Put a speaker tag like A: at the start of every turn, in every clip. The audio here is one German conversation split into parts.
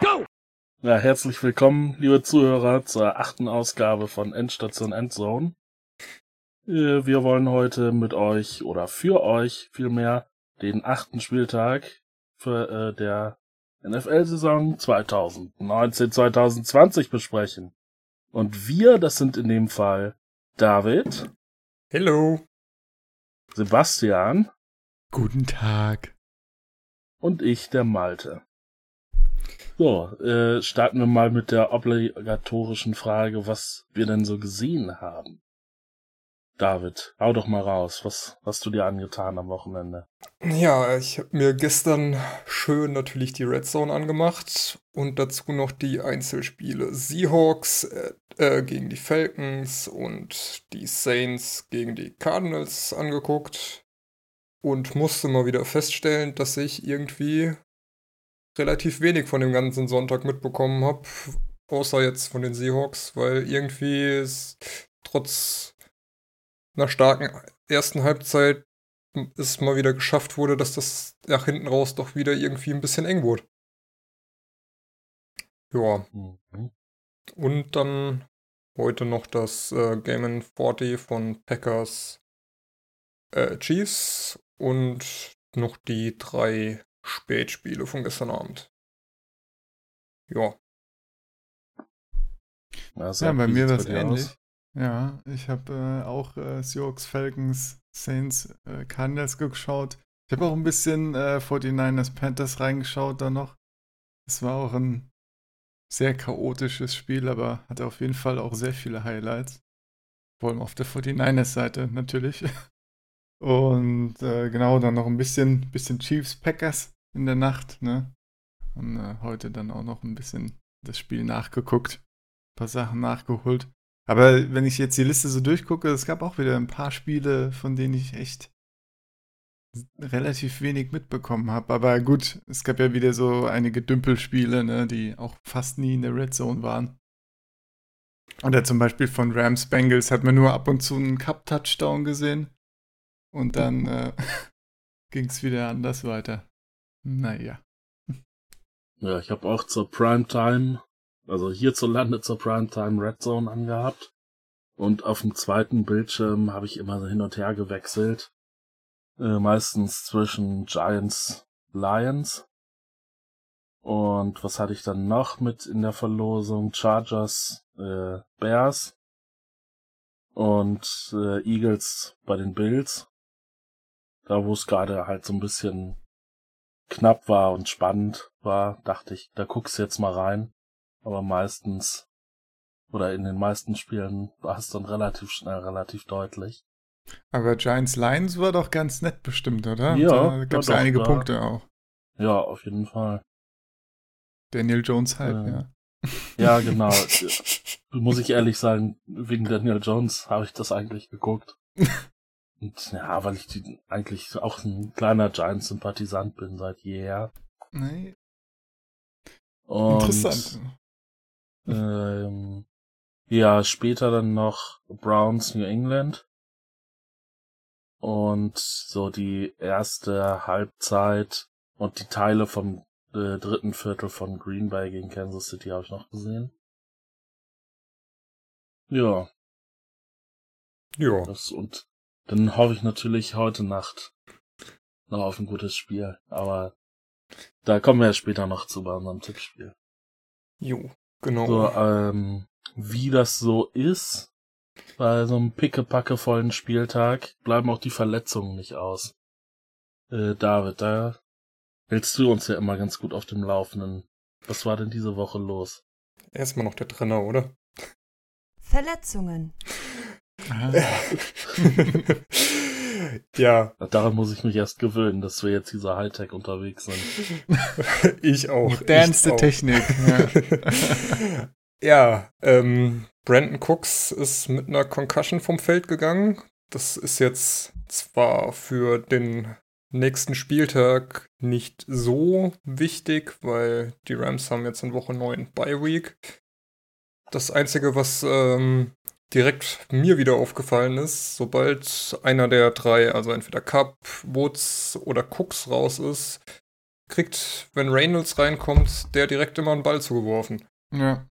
A: go!
B: Ja, herzlich willkommen, liebe Zuhörer, zur achten Ausgabe von Endstation Endzone. Äh, Wir wollen heute mit euch oder für euch vielmehr den achten Spieltag für äh, der NFL-Saison 2019-2020 besprechen. Und wir, das sind in dem Fall David,
C: Hello.
B: Sebastian
C: Guten Tag.
B: und ich, der Malte. So, äh, starten wir mal mit der obligatorischen Frage, was wir denn so gesehen haben. David, hau doch mal raus. Was hast du dir angetan am Wochenende?
C: Ja, ich habe mir gestern schön natürlich die Red Zone angemacht und dazu noch die Einzelspiele Seahawks äh, äh, gegen die Falcons und die Saints gegen die Cardinals angeguckt und musste mal wieder feststellen, dass ich irgendwie relativ wenig von dem ganzen Sonntag mitbekommen habe, außer jetzt von den Seahawks, weil irgendwie es trotz einer starken ersten Halbzeit es mal wieder geschafft wurde, dass das nach hinten raus doch wieder irgendwie ein bisschen eng wurde. Ja,
B: Mhm.
C: und dann heute noch das äh, Game in 40 von Packers äh, Chiefs und noch die drei Spätspiele von gestern Abend. Ja,
B: Ja,
D: Ja, bei mir war es ähnlich.
B: aus?
D: Ja, ich habe äh, auch äh, Seahawks, Falcons, Saints, äh, Cardinals geschaut. Ich habe auch ein bisschen äh, 49ers, Panthers reingeschaut da noch. Es war auch ein sehr chaotisches Spiel, aber hatte auf jeden Fall auch sehr viele Highlights. Vor allem auf der 49ers-Seite natürlich. Und äh, genau, dann noch ein bisschen, bisschen Chiefs, Packers in der Nacht, ne? Und äh, heute dann auch noch ein bisschen das Spiel nachgeguckt, ein paar Sachen nachgeholt. Aber wenn ich jetzt die Liste so durchgucke, es gab auch wieder ein paar Spiele, von denen ich echt relativ wenig mitbekommen habe. Aber gut, es gab ja wieder so einige Dümpelspiele, ne, die auch fast nie in der Red Zone waren. Oder zum Beispiel von Rams Bengals hat man nur ab und zu einen Cup-Touchdown gesehen. Und dann äh, ging es wieder anders weiter. Naja.
B: Ja, ich habe auch zur Primetime, also hierzulande zur Primetime Red Zone angehabt. Und auf dem zweiten Bildschirm habe ich immer so hin und her gewechselt. Äh, meistens zwischen Giants, Lions. Und was hatte ich dann noch mit in der Verlosung? Chargers, äh, Bears. Und äh, Eagles bei den Bills. Da wo es gerade halt so ein bisschen knapp war und spannend war, dachte ich, da guckst du jetzt mal rein. Aber meistens oder in den meisten Spielen war es dann relativ schnell, relativ deutlich.
D: Aber Giants Lions war doch ganz nett bestimmt, oder?
B: Ja,
D: da gab es
B: ja
D: einige
B: da-
D: Punkte auch.
B: Ja, auf jeden Fall.
D: Daniel Jones halb,
B: Äh,
D: ja.
B: Ja, genau. Muss ich ehrlich sagen, wegen Daniel Jones habe ich das eigentlich geguckt. Und ja, weil ich die, eigentlich auch ein kleiner Giants-Sympathisant bin seit jeher.
D: Nee,
B: Und,
D: interessant.
B: Ähm, ja, später dann noch Browns New England. Und so die erste Halbzeit und die Teile vom äh, dritten Viertel von Green Bay gegen Kansas City habe ich noch gesehen. Ja,
C: ja.
B: das und dann hoffe ich natürlich heute Nacht noch auf ein gutes Spiel. Aber da kommen wir ja später noch zu bei unserem Tippspiel.
C: Jo, genau.
B: So, ähm, wie das so ist, bei so einem pickepackevollen Spieltag bleiben auch die Verletzungen nicht aus. Äh, David, da hältst du uns ja immer ganz gut auf dem Laufenden. Was war denn diese Woche los?
C: Erstmal noch der Trainer, oder?
E: Verletzungen.
C: Ja,
B: Daran muss ich mich erst gewöhnen, dass wir jetzt dieser Hightech unterwegs sind.
C: ich auch.
D: Modernste. Technik. Ja.
C: ja, ähm, Brandon Cooks ist mit einer Concussion vom Feld gegangen. Das ist jetzt zwar für den nächsten Spieltag nicht so wichtig, weil die Rams haben jetzt in Woche 9 Bye Week. Das Einzige, was ähm, direkt mir wieder aufgefallen ist, sobald einer der drei, also entweder Cup, Woods oder Cooks raus ist, kriegt, wenn Reynolds reinkommt, der direkt immer einen Ball zugeworfen.
D: Ja.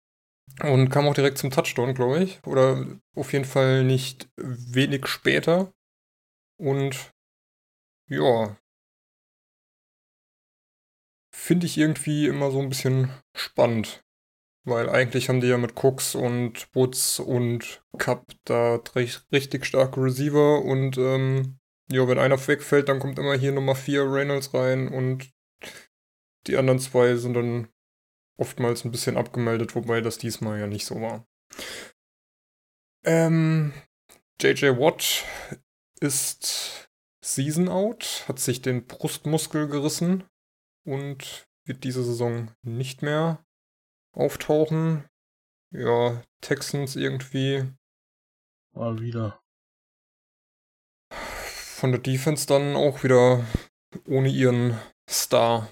C: Und kam auch direkt zum Touchdown, glaube ich. Oder auf jeden Fall nicht wenig später. Und ja. Finde ich irgendwie immer so ein bisschen spannend. Weil eigentlich haben die ja mit Cooks und Woods und Cup da richtig starke Receiver und ähm, ja, wenn einer wegfällt, dann kommt immer hier Nummer 4 Reynolds rein und die anderen zwei sind dann oftmals ein bisschen abgemeldet, wobei das diesmal ja nicht so war. Ähm, JJ Watt ist Season out, hat sich den Brustmuskel gerissen und wird diese Saison nicht mehr auftauchen. Ja, Texans irgendwie.
B: Mal wieder.
C: Von der Defense dann auch wieder ohne ihren Star.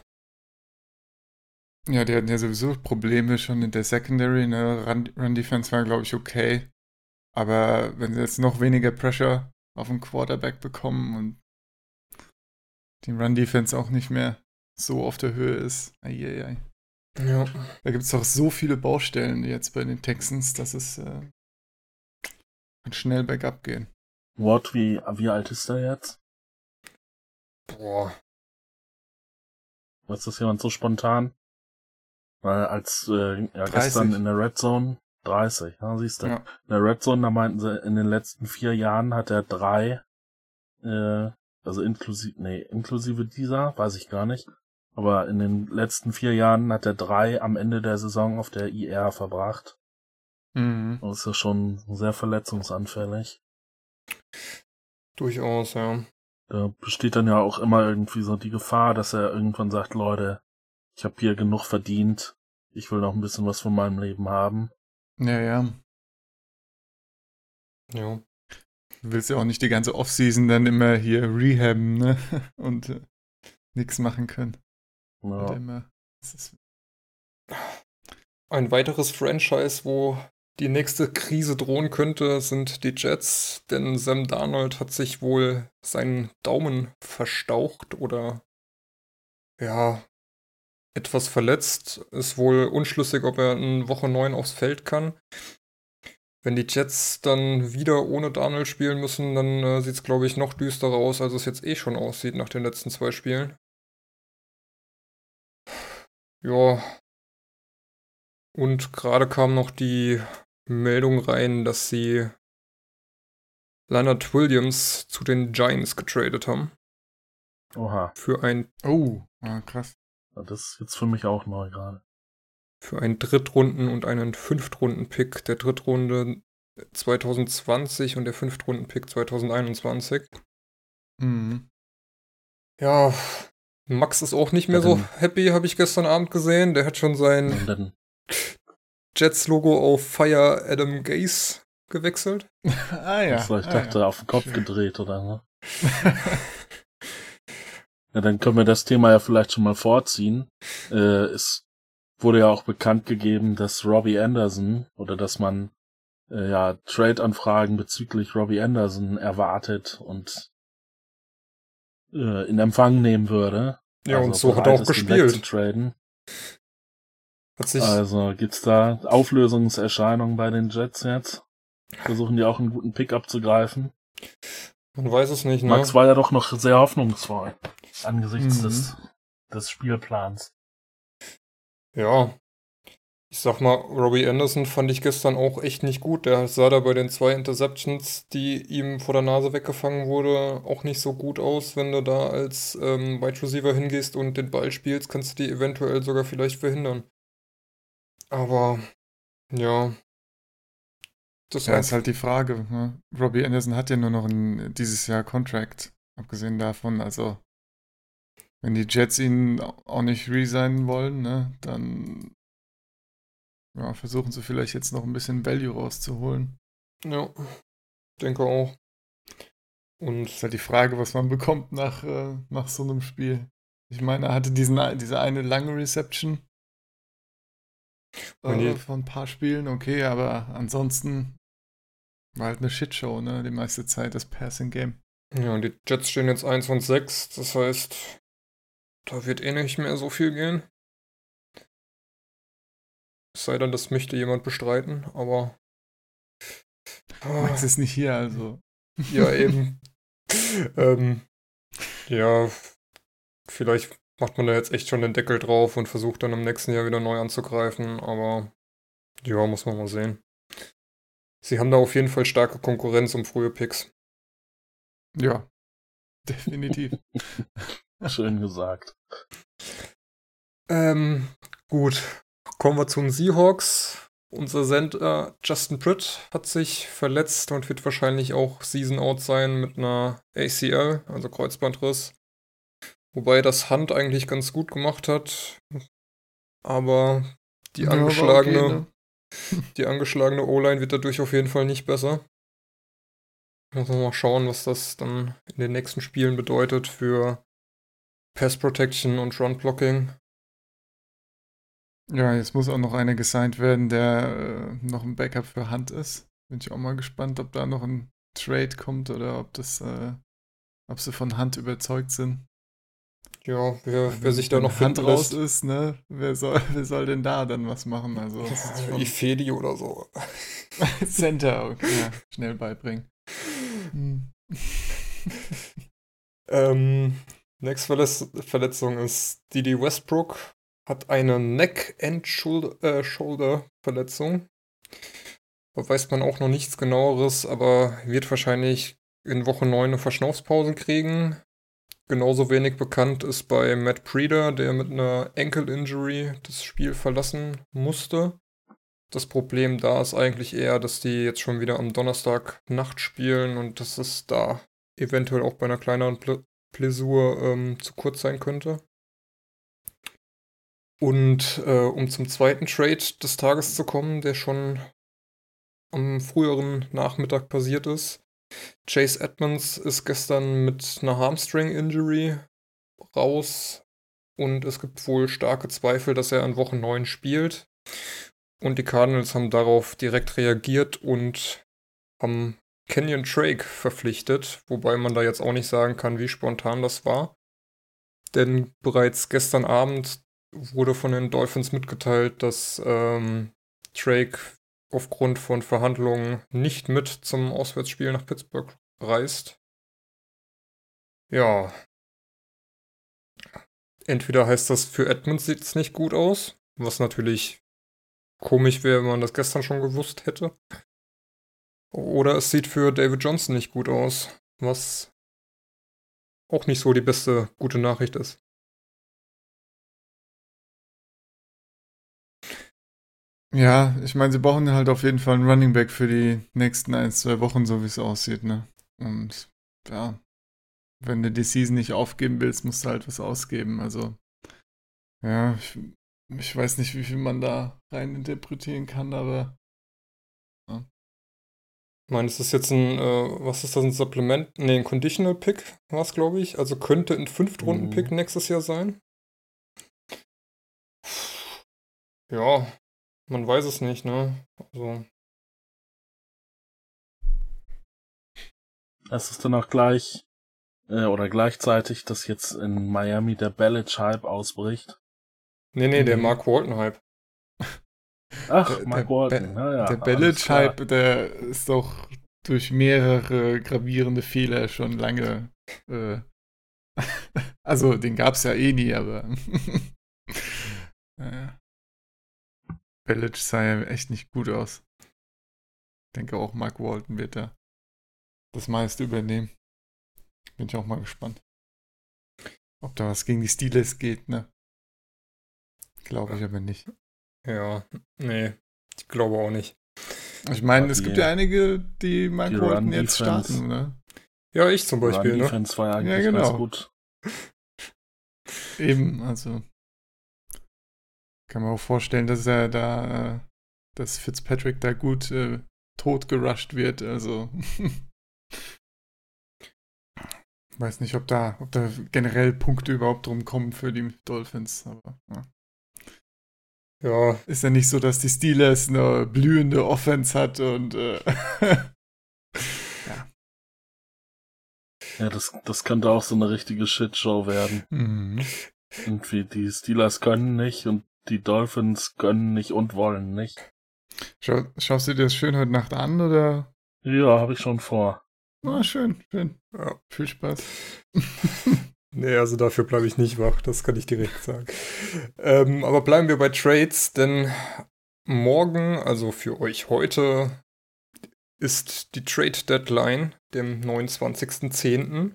D: Ja, die hatten ja sowieso Probleme schon in der Secondary. Ne? Run-Defense war, glaube ich, okay. Aber wenn sie jetzt noch weniger Pressure auf den Quarterback bekommen und die Run-Defense auch nicht mehr so auf der Höhe ist, eieiei.
C: Ja.
D: Da gibt es auch so viele Baustellen jetzt bei den Texans, dass es äh, schnell bergab gehen.
B: Watt, wie, wie alt ist er jetzt?
C: Boah.
B: Was ist das jemand so spontan? Weil als äh, ja, gestern in der Red Zone 30, ja, siehst du. Ja. In der Red Zone, da meinten sie, in den letzten vier Jahren hat er drei, äh, also inklusive, nee, inklusive dieser, weiß ich gar nicht. Aber in den letzten vier Jahren hat er drei am Ende der Saison auf der IR verbracht.
C: Mhm.
B: Das ist ja schon sehr verletzungsanfällig.
C: Durchaus, ja.
B: Da besteht dann ja auch immer irgendwie so die Gefahr, dass er irgendwann sagt, Leute, ich habe hier genug verdient, ich will noch ein bisschen was von meinem Leben haben.
D: Ja, ja.
C: Ja.
D: Du willst ja auch nicht die ganze Offseason dann immer hier rehaben, ne? Und äh, nichts machen können.
B: Ja.
D: Immer,
C: Ein weiteres Franchise, wo die nächste Krise drohen könnte, sind die Jets, denn Sam Darnold hat sich wohl seinen Daumen verstaucht oder ja, etwas verletzt, ist wohl unschlüssig, ob er in Woche 9 aufs Feld kann. Wenn die Jets dann wieder ohne Daniel spielen müssen, dann äh, sieht es, glaube ich, noch düsterer aus, als es jetzt eh schon aussieht nach den letzten zwei Spielen. Ja. Und gerade kam noch die Meldung rein, dass sie Leonard Williams zu den Giants getradet haben.
B: Oha.
C: Für ein.
D: Oh, ah, krass.
B: Das ist jetzt für mich auch neu gerade.
C: Für einen Drittrunden- und einen Fünftrunden-Pick der Drittrunde 2020 und der Fünftrunden-Pick 2021.
D: Mhm.
C: Ja, Max ist auch nicht mehr so happy, habe ich gestern Abend gesehen. Der hat schon sein Jets-Logo auf Fire Adam Gaze gewechselt.
D: ah ja.
B: So, ich
D: ah,
B: dachte,
D: ja.
B: auf den Kopf gedreht oder ne? Ja, dann können wir das Thema ja vielleicht schon mal vorziehen. Äh, es wurde ja auch bekannt gegeben, dass Robbie Anderson oder dass man äh, ja Trade-Anfragen bezüglich Robbie Anderson erwartet und äh, in Empfang nehmen würde.
C: Ja, also und so hat er auch gespielt. Hat sich
B: also gibt's da Auflösungserscheinungen bei den Jets jetzt? Versuchen die auch einen guten Pick abzugreifen?
C: Man weiß es nicht, ne?
B: Max war ja doch noch sehr hoffnungsvoll angesichts mhm. des, des Spielplans.
C: Ja. Ich sag mal, Robbie Anderson fand ich gestern auch echt nicht gut. Der sah da bei den zwei Interceptions, die ihm vor der Nase weggefangen wurde, auch nicht so gut aus. Wenn du da als ähm, Wide Receiver hingehst und den Ball spielst, kannst du die eventuell sogar vielleicht verhindern. Aber, ja.
D: Das ja, ist halt die Frage. Ne? Robbie Anderson hat ja nur noch ein, dieses Jahr Contract, abgesehen davon. Also, wenn die Jets ihn auch nicht resignen wollen, ne, dann ja, versuchen sie vielleicht jetzt noch ein bisschen Value rauszuholen.
C: Ja, denke auch.
D: Und ist halt die Frage, was man bekommt nach, äh, nach so einem Spiel. Ich meine, er hatte diesen, diese eine lange Reception äh, von ein paar Spielen, okay, aber ansonsten war halt eine Shitshow, ne, die meiste Zeit, das Passing Game.
C: Ja, und die Jets stehen jetzt 1 und 6, das heißt, da wird eh nicht mehr so viel gehen. Es sei denn, das möchte jemand bestreiten, aber.
D: Max ist nicht hier, also.
C: Ja, eben. ähm, ja, vielleicht macht man da jetzt echt schon den Deckel drauf und versucht dann im nächsten Jahr wieder neu anzugreifen, aber ja, muss man mal sehen. Sie haben da auf jeden Fall starke Konkurrenz um frühe Picks.
D: Ja, definitiv.
B: Schön gesagt.
C: Ähm, gut. Kommen wir zu den Seahawks. Unser Sender Justin Britt hat sich verletzt und wird wahrscheinlich auch Season Out sein mit einer ACL, also Kreuzbandriss. Wobei das Hand eigentlich ganz gut gemacht hat. Aber die
D: Ja,
C: angeschlagene,
D: okay, ne?
C: die angeschlagene O-Line wird dadurch auf jeden Fall nicht besser. Muss man mal schauen, was das dann in den nächsten Spielen bedeutet für Pass Protection und Run Blocking.
D: Ja, jetzt muss auch noch einer gesigned werden, der äh, noch ein Backup für Hand ist. Bin ich auch mal gespannt, ob da noch ein Trade kommt oder ob das, äh, ob sie von Hand überzeugt sind.
C: Ja, wer, wer sich da noch
D: Hand raus ist, ne? Wer soll, wer soll denn da dann was machen? Also schon
C: Ifedi oder so.
D: Center, okay, ja, schnell beibringen. Hm.
C: Ähm, nächste Verletz Verletzung ist Didi Westbrook. Hat eine Neck-and-Shoulder-Verletzung. da weiß man auch noch nichts genaueres, aber wird wahrscheinlich in Woche 9 eine Verschnaufspause kriegen. Genauso wenig bekannt ist bei Matt Breeder, der mit einer Ankle-Injury das Spiel verlassen musste. Das Problem da ist eigentlich eher, dass die jetzt schon wieder am Donnerstag Nacht spielen und dass es da eventuell auch bei einer kleineren Pl Blessur ähm, zu kurz sein könnte. Und äh, um zum zweiten Trade des Tages zu kommen, der schon am früheren Nachmittag passiert ist. Chase Edmonds ist gestern mit einer Hamstring-Injury raus und es gibt wohl starke Zweifel, dass er an Woche 9 spielt. Und die Cardinals haben darauf direkt reagiert und haben Kenyon Drake verpflichtet, wobei man da jetzt auch nicht sagen kann, wie spontan das war. Denn bereits gestern Abend wurde von den Dolphins mitgeteilt, dass ähm, Drake aufgrund von Verhandlungen nicht mit zum Auswärtsspiel nach Pittsburgh reist. Ja. Entweder heißt das für Edmonds sieht es nicht gut aus, was natürlich komisch wäre, wenn man das gestern schon gewusst hätte. Oder es sieht für David Johnson nicht gut aus, was auch nicht so die beste gute Nachricht ist.
D: Ja, ich meine, sie brauchen halt auf jeden Fall einen Running Back für die nächsten ein, zwei Wochen, so wie es aussieht, ne? Und ja, wenn du die Season nicht aufgeben willst, musst du halt was ausgeben. Also, ja, ich, ich weiß nicht, wie viel man da rein interpretieren kann, aber
C: Ich meine, es ist jetzt ein, äh, was ist das, ein Supplement? Ne, ein Conditional Pick war es, glaube ich. Also könnte ein Fünftrunden-Pick
B: Mhm.
C: nächstes Jahr sein. Ja, man weiß es nicht, ne? Also,
B: Es ist dann auch gleich äh, oder gleichzeitig, dass jetzt in Miami der Belichick ausbricht.
C: nee, nee, der
D: Mhm.
C: Mark Walton-Hype.
B: Ach,
D: Der-
B: Mike
D: der
B: Walton.
D: Be-
B: ja, ja,
D: der
B: alles klar.
D: Belichick, der ist doch durch mehrere gravierende Fehler schon lange. Äh, also, den gab's ja eh nie, aber. naja. Belichick sah ja echt nicht gut aus. Ich denke auch, Mark Walton wird da das meiste übernehmen. Bin ich auch mal gespannt. Ob da was gegen die Steelers geht, ne? Glaube ich aber nicht.
C: Ja, nee, ich glaube auch nicht.
D: Ich meine, es gibt ja einige, die Mark
B: die
D: Walton jetzt starten, ne?
C: Ja, ich zum Beispiel,
B: Run
C: ne?
B: Defense war ja eigentlich
D: Ja, genau.
B: ganz gut.
D: Eben, also. Kann man auch vorstellen, dass er da, äh, dass Fitzpatrick da gut äh, tot gerusht wird, also. Weiß nicht, ob da, ob da generell Punkte überhaupt drum kommen für die Dolphins, aber ja.
C: Ja,
D: ist ja nicht so, dass die Steelers eine blühende Offense hat und äh,
B: Ja, das, das könnte auch so eine richtige Shitshow werden.
D: mhm.
B: Irgendwie die Steelers können nicht und die Dolphins können nicht und wollen nicht.
D: Schau, schaust du dir das schön heute Nacht an oder?
B: Ja, habe ich schon vor.
D: Ah, schön, schön.
C: Ja.
D: Viel Spaß.
C: Nee, also dafür bleibe ich nicht wach, das kann ich direkt sagen. Ähm, aber bleiben wir bei Trades, denn morgen, also für euch heute, ist die Trade Deadline, dem 29.10.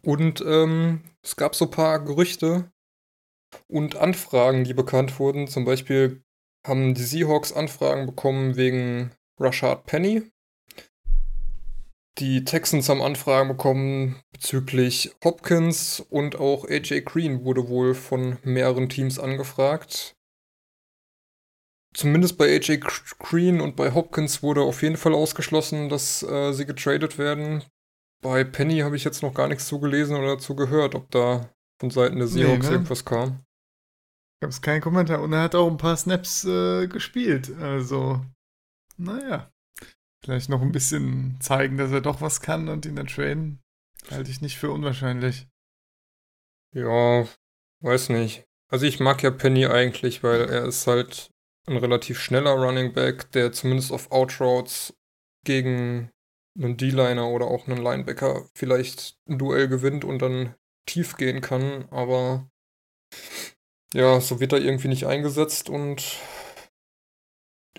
C: Und ähm, es gab so ein paar Gerüchte und Anfragen, die bekannt wurden. Zum Beispiel haben die Seahawks Anfragen bekommen wegen Rashad Penny. Die Texans haben Anfragen bekommen bezüglich Hopkins und auch AJ Green wurde wohl von mehreren Teams angefragt. Zumindest bei AJ Green und bei Hopkins wurde auf jeden Fall ausgeschlossen, dass äh, sie getradet werden. Bei Penny habe ich jetzt noch gar nichts zugelesen oder dazu gehört, ob da von Seiten der
D: Nee,
C: Seahawks
D: ne?
C: irgendwas kam.
D: Gab es keinen Kommentar. Und er hat auch ein paar Snaps äh, gespielt. Also, naja. Vielleicht noch ein bisschen zeigen, dass er doch was kann und ihn dann traden. Halte ich nicht für unwahrscheinlich.
C: Ja, weiß nicht. Also ich mag ja Penny eigentlich, weil er ist halt ein relativ schneller Running Back, der zumindest auf Outroutes gegen einen D-Liner oder auch einen Linebacker vielleicht ein Duell gewinnt und dann tief gehen kann, aber ja, so wird er irgendwie nicht eingesetzt und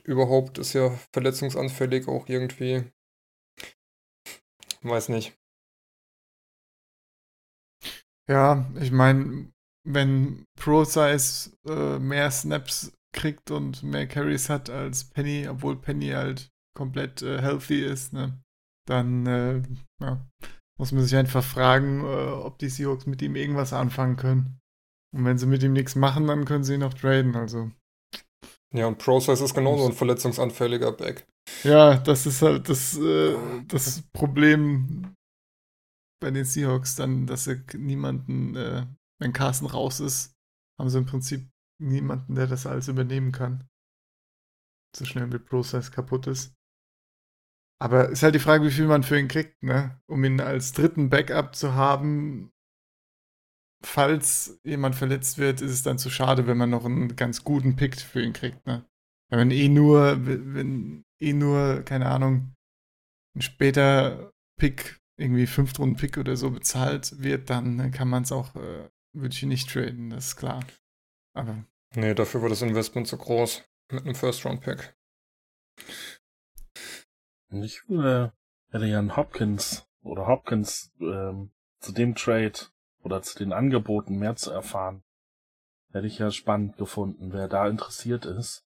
C: überhaupt ist ja verletzungsanfällig auch irgendwie. Weiß nicht.
D: Ja, ich meine, wenn ProSize äh, mehr Snaps kriegt und mehr Carries hat als Penny, obwohl Penny halt komplett äh, healthy ist, ne, dann äh, ja, muss man sich einfach fragen, äh, ob die Seahawks mit ihm irgendwas anfangen können. Und wenn sie mit ihm nichts machen, dann können sie ihn noch traden. Also
C: Ja, und Process ist genauso ein verletzungsanfälliger Back.
D: ja, das ist halt das, äh, das Problem bei den Seahawks dann, dass sie niemanden, äh, wenn Carsten raus ist, haben sie im Prinzip niemanden, der das alles übernehmen kann. So schnell wie Process kaputt ist. Aber ist halt die Frage, wie viel man für ihn kriegt, ne? Um ihn als dritten Backup zu haben, falls jemand verletzt wird, ist es dann zu schade, wenn man noch einen ganz guten Pick für ihn kriegt, ne? Wenn man eh nur, wenn eh nur, keine Ahnung, ein später Pick, irgendwie Fünftrunden-Pick oder so bezahlt wird, dann kann man es auch, äh, würde ich ihn nicht traden, das ist klar. Aber
C: Nee, dafür war das Investment zu groß. Mit einem First-Round-Pick.
B: Und ich äh, hätte ja einen Hopkins oder Hopkins ähm, zu dem Trade oder zu den Angeboten mehr zu erfahren. Hätte ich ja spannend gefunden, wer da interessiert ist.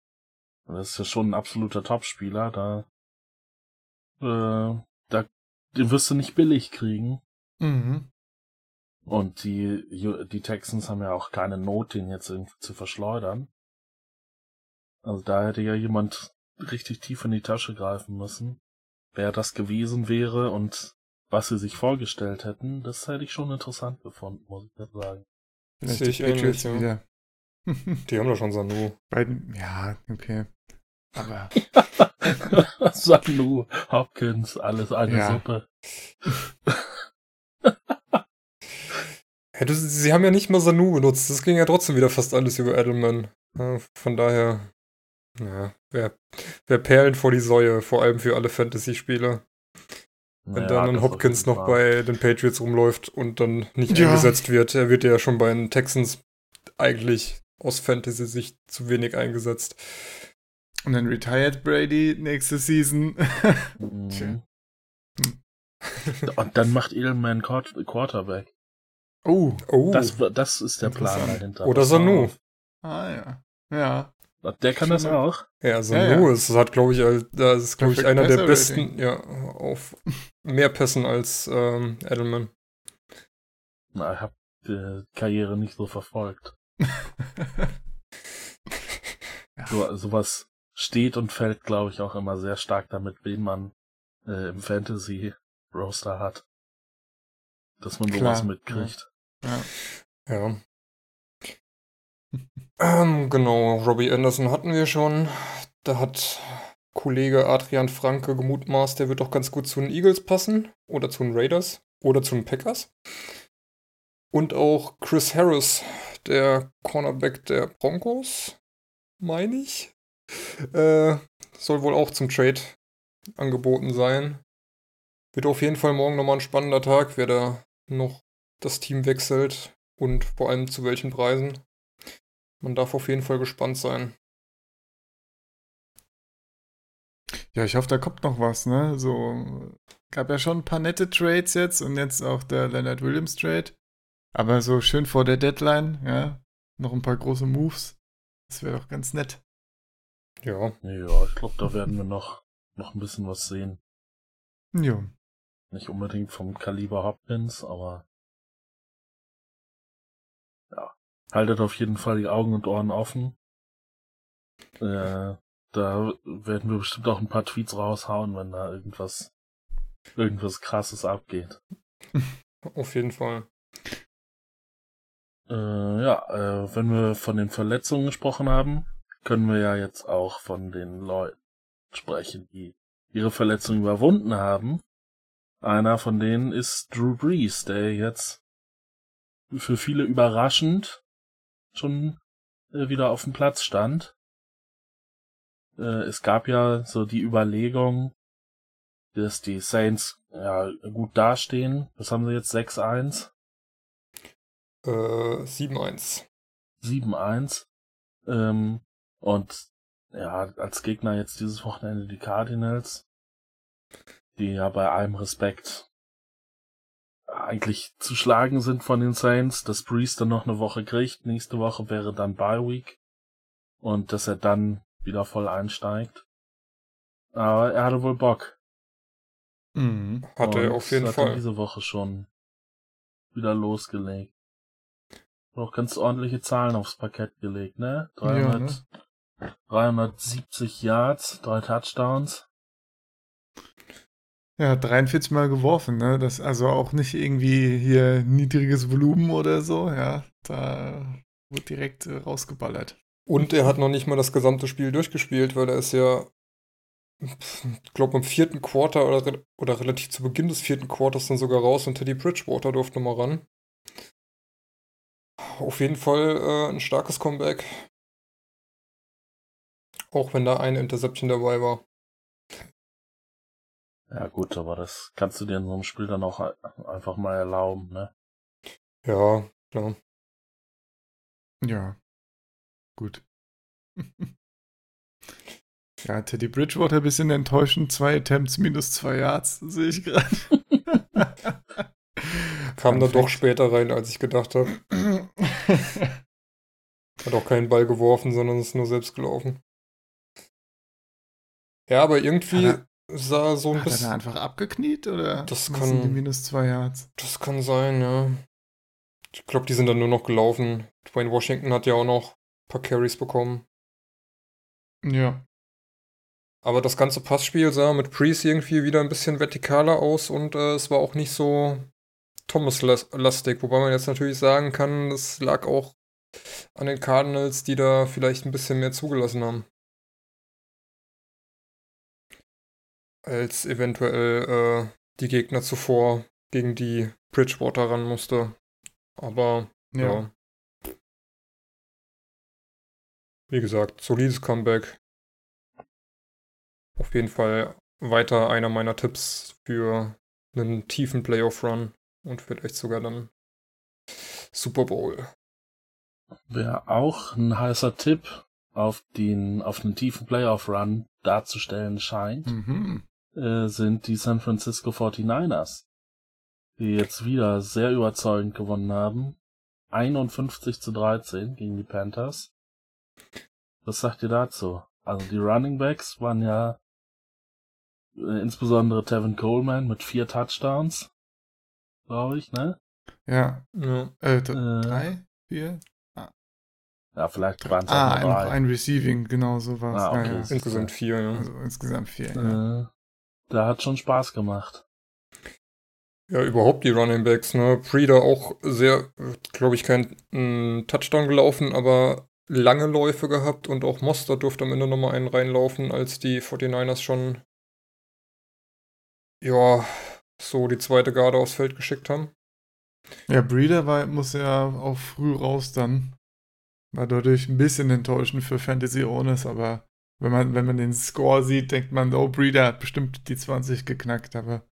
B: Und Das ist ja schon ein absoluter Topspieler, da, äh, da, den wirst du nicht billig kriegen.
D: mhm.
B: Und die, die Texans haben ja auch keine Not, den jetzt irgendwie zu verschleudern. Also da hätte ja jemand richtig tief in die Tasche greifen müssen. Wer das gewesen wäre und was sie sich vorgestellt hätten, das hätte ich schon interessant gefunden, muss ich jetzt sagen.
D: vielleicht
C: Sehe
D: die
C: ich ähnlich, ja. Die haben doch schon Sanu.
D: Beiden, ja, okay. Aber
B: Sanu, Hopkins, alles eine
D: Ja.
B: Suppe.
C: Hey, du, sie haben ja nicht mal Sanu benutzt. Das ging ja trotzdem wieder fast alles über Edelman. Ja, von daher, ja, wer, wer Perlen vor die Säue, vor allem für alle Fantasy-Spieler. Wenn
B: Naja,
C: dann ein Hopkins noch bei den Patriots rumläuft und dann nicht
D: Ja.
C: eingesetzt wird. Er wird ja schon bei den Texans eigentlich aus Fantasy-Sicht zu wenig eingesetzt.
D: und dann retired Brady nächste Season. Tja.
B: Mhm. Und dann macht Edelman Quart- Quarterback.
D: oh,
C: Oh,
B: Das, das ist der Plan dahinter.
C: oder Sanu.
D: ah ja. Ja.
B: Der kann das auch.
C: Ja, Sanu
D: ja.
C: ist, hat, glaube ich, das ist, glaube ich, einer der besten, ja, auf mehr Pässen als ähm, Edelman.
B: Na, ich habe die Karriere nicht so verfolgt. So, sowas steht und fällt, glaube ich, auch immer sehr stark damit, wen man äh, im Fantasy-Roster hat. Dass man sowas
D: Klar,
B: mitkriegt.
D: ja.
C: Ja. Ähm, genau, Robbie Anderson hatten wir schon. Da hat Kollege Adrian Franke gemutmaßt, der wird doch ganz gut zu den Eagles passen. Oder zu den Raiders. Oder zu den Packers. Und auch Chris Harris, der Cornerback der Broncos, meine ich. Äh, soll wohl auch zum Trade angeboten sein. Wird auf jeden Fall morgen nochmal ein spannender Tag, wer da noch das Team wechselt und vor allem zu welchen Preisen. Man darf auf jeden Fall gespannt sein.
D: Ja, ich hoffe, da kommt noch was, ne? So, gab ja schon ein paar nette Trades jetzt und jetzt auch der Leonard Williams Trade. Aber so schön vor der Deadline, ja, noch ein paar große Moves. Das wäre doch ganz nett.
C: Ja.
B: Ja, ich glaube, da werden wir noch, noch ein bisschen was sehen.
D: Ja.
B: Nicht unbedingt vom Kaliber Hopkins, aber haltet auf jeden Fall die Augen und Ohren offen. Äh, da werden wir bestimmt auch ein paar Tweets raushauen, wenn da irgendwas, irgendwas krasses abgeht.
C: Auf jeden Fall.
B: Äh, ja, äh, wenn wir von den Verletzungen gesprochen haben, können wir ja jetzt auch von den Leuten sprechen, die ihre Verletzung überwunden haben. Einer von denen ist Drew Brees, der jetzt für viele überraschend schon äh, wieder auf dem Platz stand. Äh, es gab ja so die Überlegung, dass die Saints ja gut dastehen. Was haben sie jetzt? 6-1?
C: Äh, 7-1.
B: 7-1. Ähm, und ja, als Gegner jetzt dieses Wochenende die Cardinals, die ja bei allem Respekt eigentlich zu schlagen sind von den Saints, dass Breeze dann noch eine Woche kriegt. Nächste Woche wäre dann Bye Week. Und dass er dann wieder voll einsteigt. Aber er hatte wohl Bock.
D: Mhm.
C: Hatte er
B: Und
C: auf jeden
B: hat er
C: Fall.
B: diese Woche schon wieder losgelegt. Noch ganz ordentliche Zahlen aufs Parkett gelegt, ne? 300,
D: ne?
B: 370 Yards, drei Touchdowns.
D: Ja, 43 Mal geworfen, ne? Das also auch nicht irgendwie hier niedriges Volumen oder so, ja. Da wird direkt äh, rausgeballert.
C: Und er hat noch nicht mal das gesamte Spiel durchgespielt, weil er ist ja, ich glaube, im vierten Quarter oder, oder relativ zu Beginn des vierten Quarters dann sogar raus und Teddy Bridgewater durfte mal ran. Auf jeden Fall äh, ein starkes Comeback. Auch wenn da eine Interception dabei war.
B: Ja gut, aber das kannst du dir in so einem Spiel dann auch ein- einfach mal erlauben, ne?
C: Ja, klar.
D: Ja. Gut. ja, Teddy Bridgewater ein bisschen enttäuschend. Zwei Attempts minus zwei Yards, sehe ich gerade.
C: Kam dann doch später rein, als ich gedacht habe. Hat auch keinen Ball geworfen, sondern ist nur selbst gelaufen. Ja, aber irgendwie sah so ein
D: Hat er da
C: bisschen.
D: einfach abgekniet oder
C: Das kann-
D: sind die minus zwei Yards?
C: Das kann sein, ja. Ich glaube, die sind dann nur noch gelaufen. Dwayne Washington hat ja auch noch ein paar Carries bekommen.
D: Ja.
C: Aber das ganze Passspiel sah mit Priest irgendwie wieder ein bisschen vertikaler aus und äh, es war auch nicht so Thomas-lastig. Wobei man jetzt natürlich sagen kann, das lag auch an den Cardinals, die da vielleicht ein bisschen mehr zugelassen haben. Als eventuell äh, die Gegner zuvor gegen die Bridgewater ran musste. Aber
D: Ja.
C: ja. Wie gesagt, solides Comeback. Auf jeden Fall weiter einer meiner Tipps für einen tiefen Playoff-Run und vielleicht sogar dann Super Bowl.
B: Wäre auch ein heißer Tipp auf den, auf einen tiefen Playoff-Run darzustellen scheint,
D: Mhm.
B: Äh, sind die San Francisco 49ers, die jetzt wieder sehr überzeugend gewonnen haben. 51 zu 13 gegen die Panthers. Was sagt ihr dazu? Also die Running Backs waren ja äh, insbesondere Tevin Coleman mit vier Touchdowns, glaube ich, ne?
D: Ja.
C: Ja.
D: Äh,
B: Äh,
D: drei? Vier?
B: Ja, vielleicht waren es
D: Ah,
B: auch
D: ein,
B: drei.
D: ein Receiving, genau so war es.
B: Ah, okay.
D: ja, ja.
C: Insgesamt vier, ja.
D: Also insgesamt vier. Ja.
B: Da hat schon Spaß gemacht.
C: Ja, überhaupt die Running Backs, ne? Breeder auch sehr, glaube ich, kein Touchdown gelaufen, aber lange Läufe gehabt und auch Mostert durfte am Ende nochmal einen reinlaufen, als die 49ers schon, ja, so die zweite Garde aufs Feld geschickt haben.
D: Ja, Breeder war, muss ja auch früh raus dann. War dadurch ein bisschen enttäuschend für Fantasy Owners, aber wenn man, wenn man den Score sieht, denkt man, oh, Breeder hat bestimmt die 20 geknackt, aber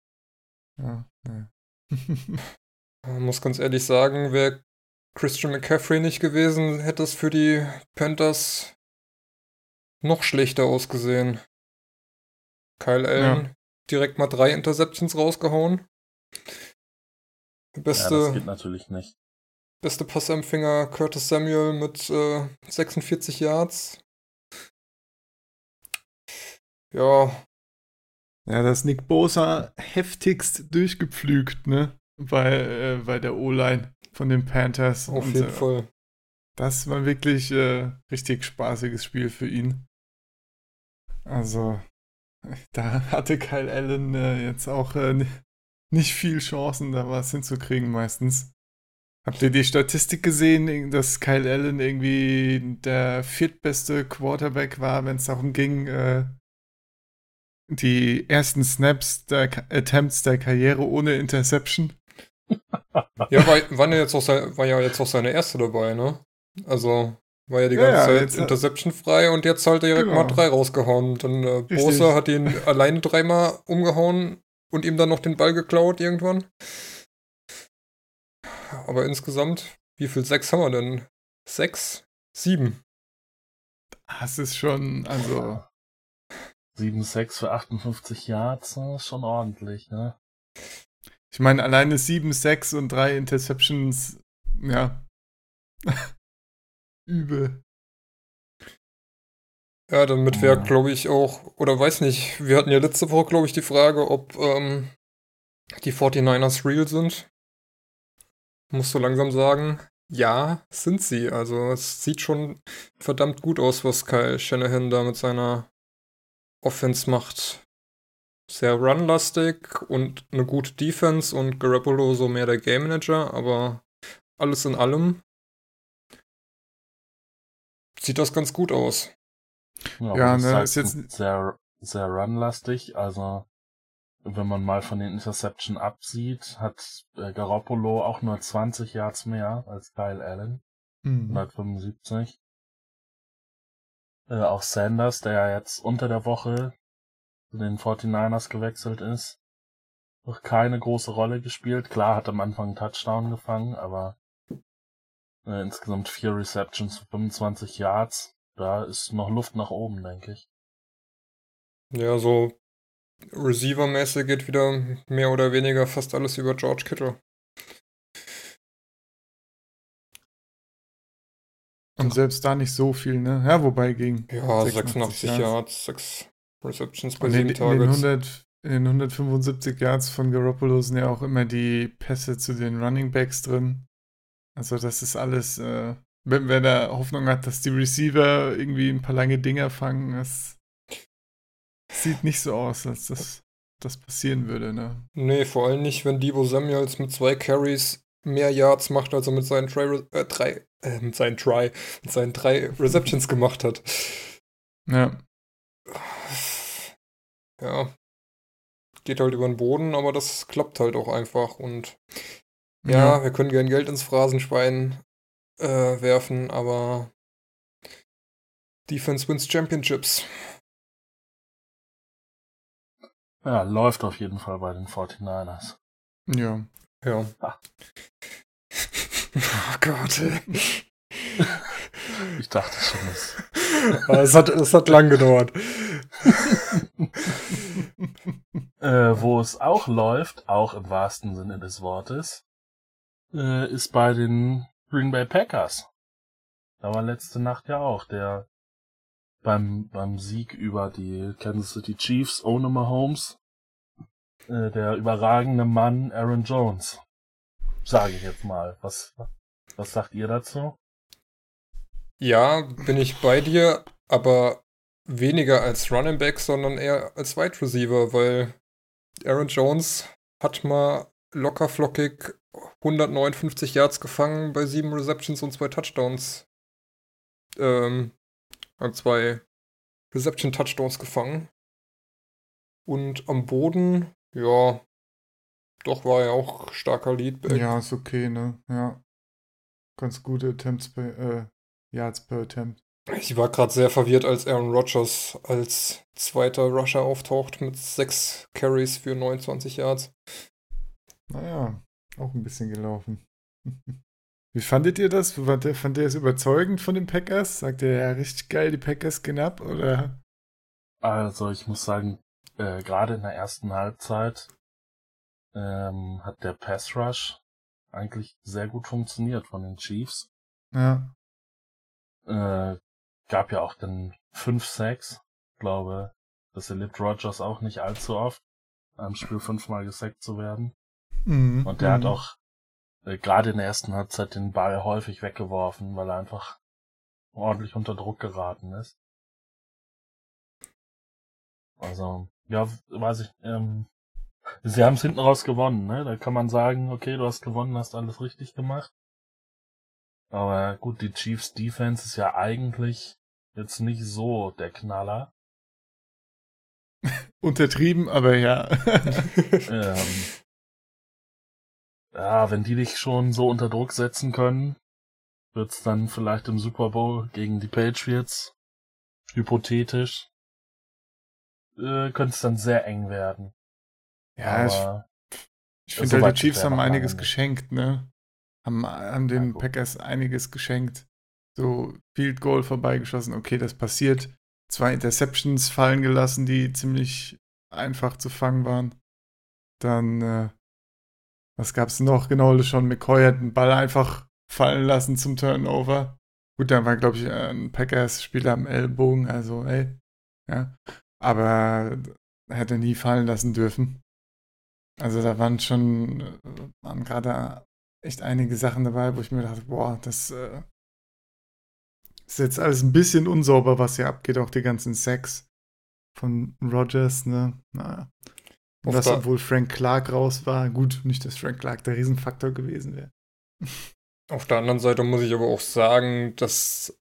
D: ja, ne.
C: Man muss ganz ehrlich sagen, wäre Christian McCaffrey nicht gewesen, hätte es für die Panthers noch schlechter ausgesehen. Kyle Allen
D: Ja.
C: direkt mal drei Interceptions rausgehauen.
B: Ja,
C: Beste,
B: das geht natürlich nicht.
C: beste Passempfänger Curtis Samuel mit äh, 46 Yards. Ja,
D: Ja, das Nick Bosa heftigst durchgepflügt, ne? Bei, äh, bei der O-Line von den Panthers.
C: auf
D: Und,
C: jeden
D: äh,
C: Fall.
D: Das war wirklich äh, richtig spaßiges Spiel für ihn. Also, da hatte Kyle Allen äh, jetzt auch äh, ni- nicht viel Chancen, da was hinzukriegen meistens. Habt ihr die Statistik gesehen, dass Kyle Allen irgendwie der viertbeste Quarterback war, wenn es darum ging, äh, die ersten Snaps der Attempts der Karriere ohne Interception?
C: Ja, war, war, ja jetzt auch sein, war ja jetzt auch seine erste dabei, ne? Also war ja die ganze
D: ja,
C: Zeit
D: jetzt, äh,
C: Interception frei und jetzt halt direkt
D: Genau.
C: mal drei rausgehauen. Dann äh. Bosa hat ihn alleine dreimal umgehauen und ihm dann noch den Ball geklaut irgendwann. Aber insgesamt, wie viel Sechs haben wir denn? Sechs? Sieben.
D: Das ist schon, also,
B: 7-6 für 58 Yards, das ist schon ordentlich, ne?
D: Ich meine, alleine 7 Sacks und 3 Interceptions, ja. Übel.
C: Ja, damit wäre,
B: Ja.
C: glaube ich, auch, oder weiß nicht, wir hatten ja letzte Woche, glaube ich, die Frage, ob ähm, die 49ers real sind. Musst du langsam sagen, ja, sind sie. Also es sieht schon verdammt gut aus, was Kyle Shanahan da mit seiner Offense macht. Sehr runlastig und eine gute Defense und Garoppolo so mehr der Game Manager, aber alles in allem sieht das ganz gut aus.
B: Ja,
D: Ja, ne,
B: ist,
D: ist jetzt-
B: sehr, sehr runlastig. Also, wenn man mal von den Interception absieht, hat äh, Garoppolo auch nur 20 Yards mehr als Kyle Allen.
D: Hm.
B: 175. Äh, auch Sanders, der ja jetzt unter der Woche zu den 49ers gewechselt ist, noch keine große Rolle gespielt. Klar, hat am Anfang einen Touchdown gefangen, aber äh, insgesamt vier Receptions für 25 Yards. Da ist noch Luft nach oben, denke ich.
C: Ja, so Receiver-mäßig geht wieder mehr oder weniger fast alles über George Kittle.
D: Und selbst da nicht so viel, ne? Ja, wobei ging.
C: Ja,
D: 86
C: 86
D: Yards.
C: Yards, 6 Receptions bei
D: Und
C: 7
D: in, in, den
C: Targets.
D: 100, in den 175 Yards von Garoppolo sind ja auch immer die Pässe zu den Running Backs drin. Also das ist alles, äh, wenn, wenn er Hoffnung hat, dass die Receiver irgendwie ein paar lange Dinger fangen, es sieht nicht so aus, als das, das passieren würde, ne?
C: Nee, vor allem nicht, wenn Debo Samuels mit zwei Carries mehr Yards macht, als er mit seinen drei, äh, drei äh, mit seinen Try, mit seinen drei Receptions gemacht hat.
D: Ja.
C: Ja. Geht halt über den Boden, aber das klappt halt auch einfach und Ja, wir können gern Geld ins Phrasenschwein äh, werfen, aber Defense wins Championships.
B: Ja, läuft auf jeden Fall bei den 49ers.
D: Ja.
C: Ja.
B: Ah.
C: oh Gott.
B: Ich dachte schon, es
C: es, hat, es hat lang gedauert.
B: Äh, wo es auch läuft, auch im wahrsten Sinne des Wortes, äh, ist bei den Green Bay Packers. Da war letzte Nacht ja auch der beim, beim Sieg über die Kansas City Chiefs ohne Mahomes, äh, der überragende Mann Aaron Jones. Sage ich jetzt mal. Was, was sagt ihr dazu?
C: Ja, bin ich bei dir, aber weniger als Running Back, sondern eher als Wide Receiver, weil Aaron Jones hat mal locker flockig 159 Yards gefangen bei sieben Receptions und zwei Touchdowns. Ähm, hat zwei Reception-Touchdowns gefangen. Und am Boden, ja, Doch, war ja auch starker Leadback.
D: Ja, ist okay, ne? Ja. Ganz gute Attempts per, äh, Yards per Attempt.
C: Ich war gerade sehr verwirrt, als Aaron Rodgers als zweiter Rusher auftaucht mit sechs Carries für 29 Yards.
D: Naja, auch ein bisschen gelaufen. Wie fandet ihr das? Fand ihr, fand ihr es überzeugend von den Packers? Sagt ihr ja richtig geil, die Packers gehen ab, oder?
B: Also ich muss sagen, äh, gerade in der ersten Halbzeit ähm, hat der Pass Rush eigentlich sehr gut funktioniert von den Chiefs.
D: Ja.
B: Äh, gab ja auch dann fünf Sacks. glaube, das erlebt Rogers auch nicht allzu oft, am Spiel fünfmal gesackt zu werden.
D: Mhm.
B: Und der hat
D: mhm.
B: auch äh, gerade in der ersten Halbzeit den Ball häufig weggeworfen, weil er einfach ordentlich unter Druck geraten ist. Also, ja, weiß ich, ähm, sie haben es hinten raus gewonnen, ne? Da kann man sagen, okay, du hast gewonnen, hast alles richtig gemacht. Aber gut, die Chiefs Defense ist ja eigentlich jetzt nicht so der Knaller.
D: Untertrieben, aber ja.
B: ähm, ja, wenn die dich schon so unter Druck setzen können, wird's dann vielleicht im Super Bowl gegen die Patriots, hypothetisch, äh, könnte es dann sehr eng werden.
D: ja, ich,
B: Aber
D: ich
B: so
D: finde halt, die Chiefs haben einiges
B: lange
D: geschenkt, ne? Haben, haben den
B: Ja.
D: Packers einiges geschenkt. So Field Goal vorbeigeschossen, okay, das passiert. Zwei Interceptions fallen gelassen, die ziemlich einfach zu fangen waren. Dann, äh, was gab's noch? Genau, schon McCoy hat den Ball einfach fallen lassen zum Turnover. Gut, dann war, glaube ich, ein Packers-Spieler am Ellbogen, also, ey, ja. Aber hätte nie fallen lassen dürfen. Also da waren schon, äh, waren gerade echt einige Sachen dabei, wo ich mir dachte, boah, das äh, ist jetzt alles ein bisschen unsauber, was hier abgeht, auch die ganzen Sex von Rogers, ne? Naja. Und das, obwohl Frank Clark raus war. Gut, nicht, dass Frank Clark der Riesenfaktor gewesen wäre.
C: Auf der anderen Seite muss ich aber auch sagen, dass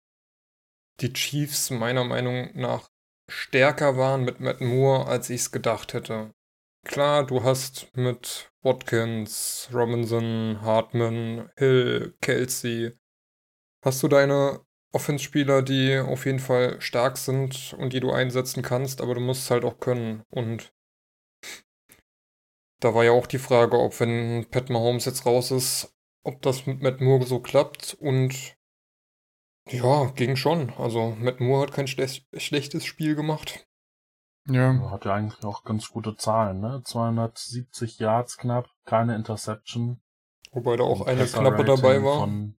C: die Chiefs meiner Meinung nach stärker waren mit Matt Moore, als ich es gedacht hätte. Klar, du hast mit Watkins, Robinson, Hartman, Hill, Kelsey, hast du deine Offenspieler, die auf jeden Fall stark sind und die du einsetzen kannst, aber du musst es halt auch können. Und da war ja auch die Frage, ob wenn Pat Mahomes jetzt raus ist, ob das mit Matt Moore so klappt und ja, ging schon. Also Matt Moore hat kein schlech schlechtes Spiel gemacht.
D: Ja,
B: hat ja eigentlich auch ganz gute Zahlen, ne? 270 Yards knapp, keine Interception.
C: Wobei da auch
B: ein
C: eine knappe dabei war.
B: Von, ein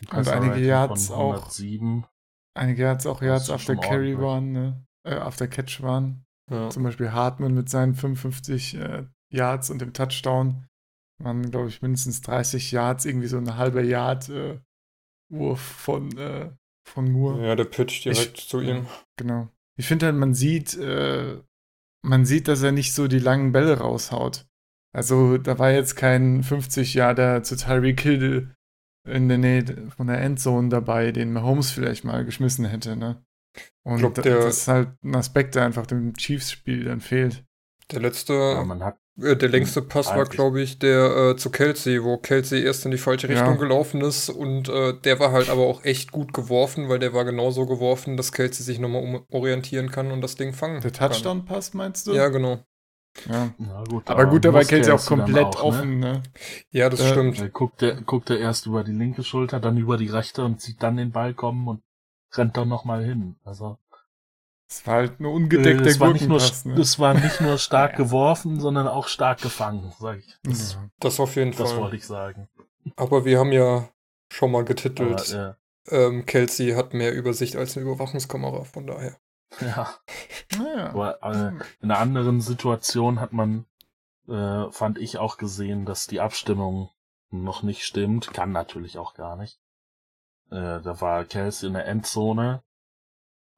D: Und
B: Passer
D: einige Yards auch.
B: 107.
D: einige Yards auch Yards after Carry waren, ne? Äh, after Catch waren.
C: Ja.
D: Zum Beispiel Hartman mit seinen 55 äh, Yards und dem Touchdown waren, glaube ich, mindestens 30 Yards, irgendwie so eine halbe Yard äh, Wurf von, äh, von Moore.
C: ja, der Pitch direkt zu ihm.
D: Genau. Ich finde halt, man sieht, äh, man sieht, dass er nicht so die langen Bälle raushaut. Also da war jetzt kein 50 Yarder zu Tyreek Hill in der Nähe von der Endzone dabei, den Mahomes vielleicht mal geschmissen hätte, ne? Und
C: glaub,
D: das ist halt ein Aspekt, der einfach dem Chiefs-Spiel dann fehlt.
C: Der letzte,
B: Ja, man hat
C: der längste Pass war, glaube ich, der äh, zu Kelsey, wo Kelsey erst in die falsche
D: Ja.
C: Richtung gelaufen ist und äh, der war halt aber auch echt gut geworfen, weil der war genauso geworfen, dass Kelsey sich nochmal umorientieren kann und das Ding fangen
D: Der. Touchdown-Pass, meinst du?
C: Ja, genau.
D: ja.
B: Na gut,
D: Aber gut, da war Kelsey auch komplett
B: auch,
D: offen, ne?
C: Ja, das
D: Äh,
C: stimmt.
B: Ne? Guckt er, guckt er erst über die linke Schulter, dann über die rechte und sieht dann den Ball kommen und rennt dann nochmal hin. Also
D: Es war halt ein
B: äh,
D: ungedeckter
B: es, war nicht nur,
D: ne?
B: es war nicht nur stark
D: Ja.
B: geworfen, sondern auch stark gefangen, sag ich. Das,
D: Ja.
C: Das auf jeden
B: das
C: Fall.
B: wollte ich sagen.
C: Aber wir haben ja schon mal
B: Aber,
C: getitelt,
B: äh,
C: ähm, Kelsey hat mehr Übersicht als eine Überwachungskamera, von daher.
B: ja,
D: Naja.
B: aber äh, in einer anderen Situation hat man, äh, fand ich auch gesehen, dass die Abstimmung noch nicht stimmt. Kann natürlich auch gar nicht. Äh, da war Kelsey in der Endzone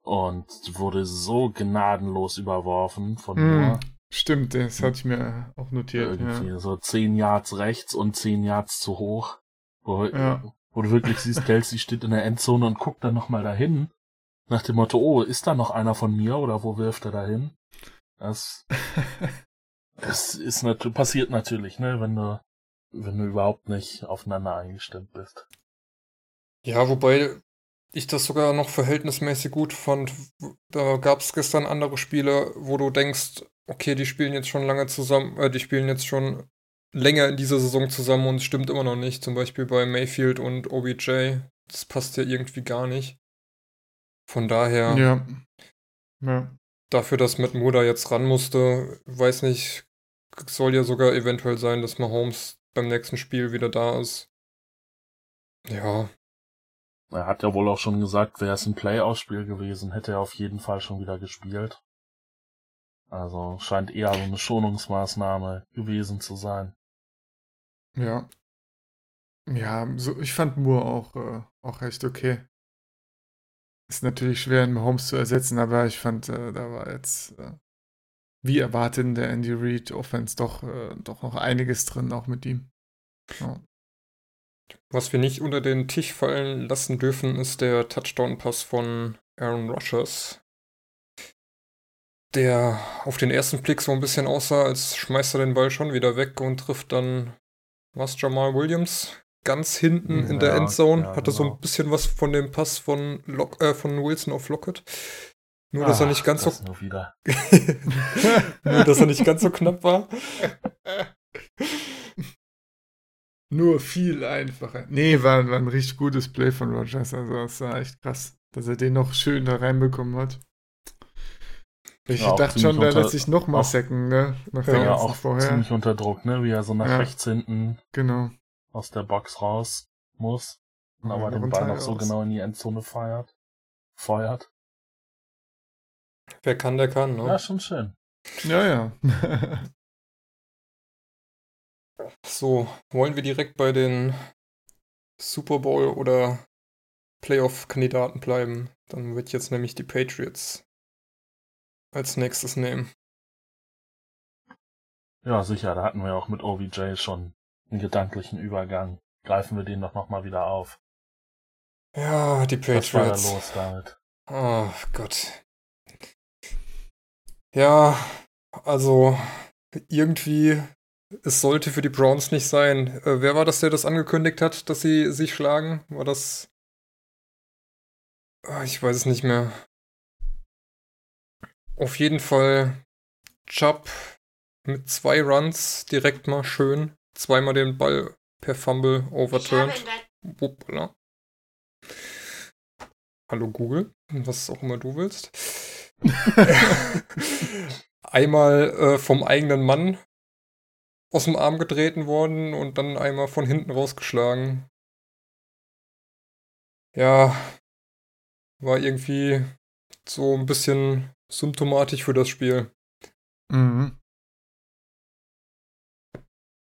B: und wurde so gnadenlos überworfen von
D: Hm,
B: Moore.
D: Stimmt, das hatte ich mir auch notiert.
B: Irgendwie
D: Ja.
B: so zehn Yards rechts und zehn Yards zu hoch. Wo,
D: Ja.
B: wo du wirklich siehst, Kelsey steht in der Endzone und guckt dann nochmal dahin. Nach dem Motto, oh, ist da noch einer von mir oder wo wirft er da hin? Das, Das ist nat passiert natürlich, ne, wenn du, wenn du überhaupt nicht aufeinander eingestimmt bist.
C: Ja, wobei ich das sogar noch verhältnismäßig gut fand. Da gab es gestern andere Spiele, wo du denkst, okay, die spielen jetzt schon lange zusammen, äh, die spielen jetzt schon länger in dieser Saison zusammen und es stimmt immer noch nicht. Zum Beispiel bei Mayfield und OBJ. Das passt ja irgendwie gar nicht. Von daher,
D: Ja. Ja.
C: dafür, dass Matt Moore da jetzt ran musste, weiß nicht, soll ja sogar eventuell sein, dass Mahomes beim nächsten Spiel wieder da ist. Ja,
B: Er hat ja wohl auch schon gesagt, wäre es ein Playoff-Spiel gewesen, hätte er auf jeden Fall schon wieder gespielt. Also scheint eher so eine Schonungsmaßnahme gewesen zu sein.
D: Ja. Ja, so, ich fand Moore auch, äh, auch recht okay. Ist natürlich schwer, einen Mahomes zu ersetzen, aber ich fand, äh, da war jetzt, äh, wie erwartet in der Andy Reid Offense doch, äh, doch noch einiges drin, auch mit ihm. Ja.
C: Was wir nicht unter den Tisch fallen lassen dürfen, ist der Touchdown-Pass von Aaron Rodgers. Der auf den ersten Blick so ein bisschen aussah, als schmeißt er den Ball schon wieder weg und trifft dann, was, Jamal Williams? Ganz hinten in der
B: Ja,
C: Endzone.
B: ja,
C: Hatte so
B: genau.
C: ein bisschen was von dem Pass von, Lock, äh, von Wilson auf Lockett. Nur, dass er
B: Ach,
C: nicht ganz so,
B: nur,
C: dass er nicht ganz so knapp war.
D: Nur viel einfacher. Nee, war, war ein richtig gutes Play von Rogers. Also, das war echt krass, dass er den noch schön da reinbekommen hat. Ich
B: Ja,
D: dachte schon,
B: unter-
D: lässt sich nochmal
B: auch-
D: sacken, ne? Nach
B: Ja, auch
D: vorher.
B: ziemlich unter Druck, ne? Wie er so nach
D: Ja.
B: rechts hinten
D: Genau.
B: aus der Box raus muss. Und aber den Ball noch so
D: aus.
B: genau in die Endzone feuert. Feuert.
C: Wer kann, der kann, ne?
B: Ja, schon schön.
D: Ja, ja.
C: So, wollen wir direkt bei den Super Bowl oder Playoff-Kandidaten bleiben? Dann wird jetzt nämlich die Patriots als nächstes nehmen.
B: Ja, sicher, da hatten wir auch mit OVJ schon einen gedanklichen Übergang. Greifen wir den doch nochmal wieder auf.
C: Ja, die
B: Was war da
C: Patriots.
B: los damit?
C: Oh Gott. Ja, also irgendwie, es sollte für die Browns nicht sein. Äh, wer war das, der das angekündigt hat, dass sie sich schlagen? War das. Ah, ich weiß es nicht mehr. Auf jeden Fall Chubb mit zwei Runs direkt mal schön. Zweimal den Ball per Fumble overturned. Wuppala. Hallo Google, was auch immer du willst. einmal äh, vom eigenen Mann aus dem Arm getreten worden und dann einmal von hinten rausgeschlagen. Ja, war irgendwie so ein bisschen symptomatisch für das Spiel.
D: Mhm.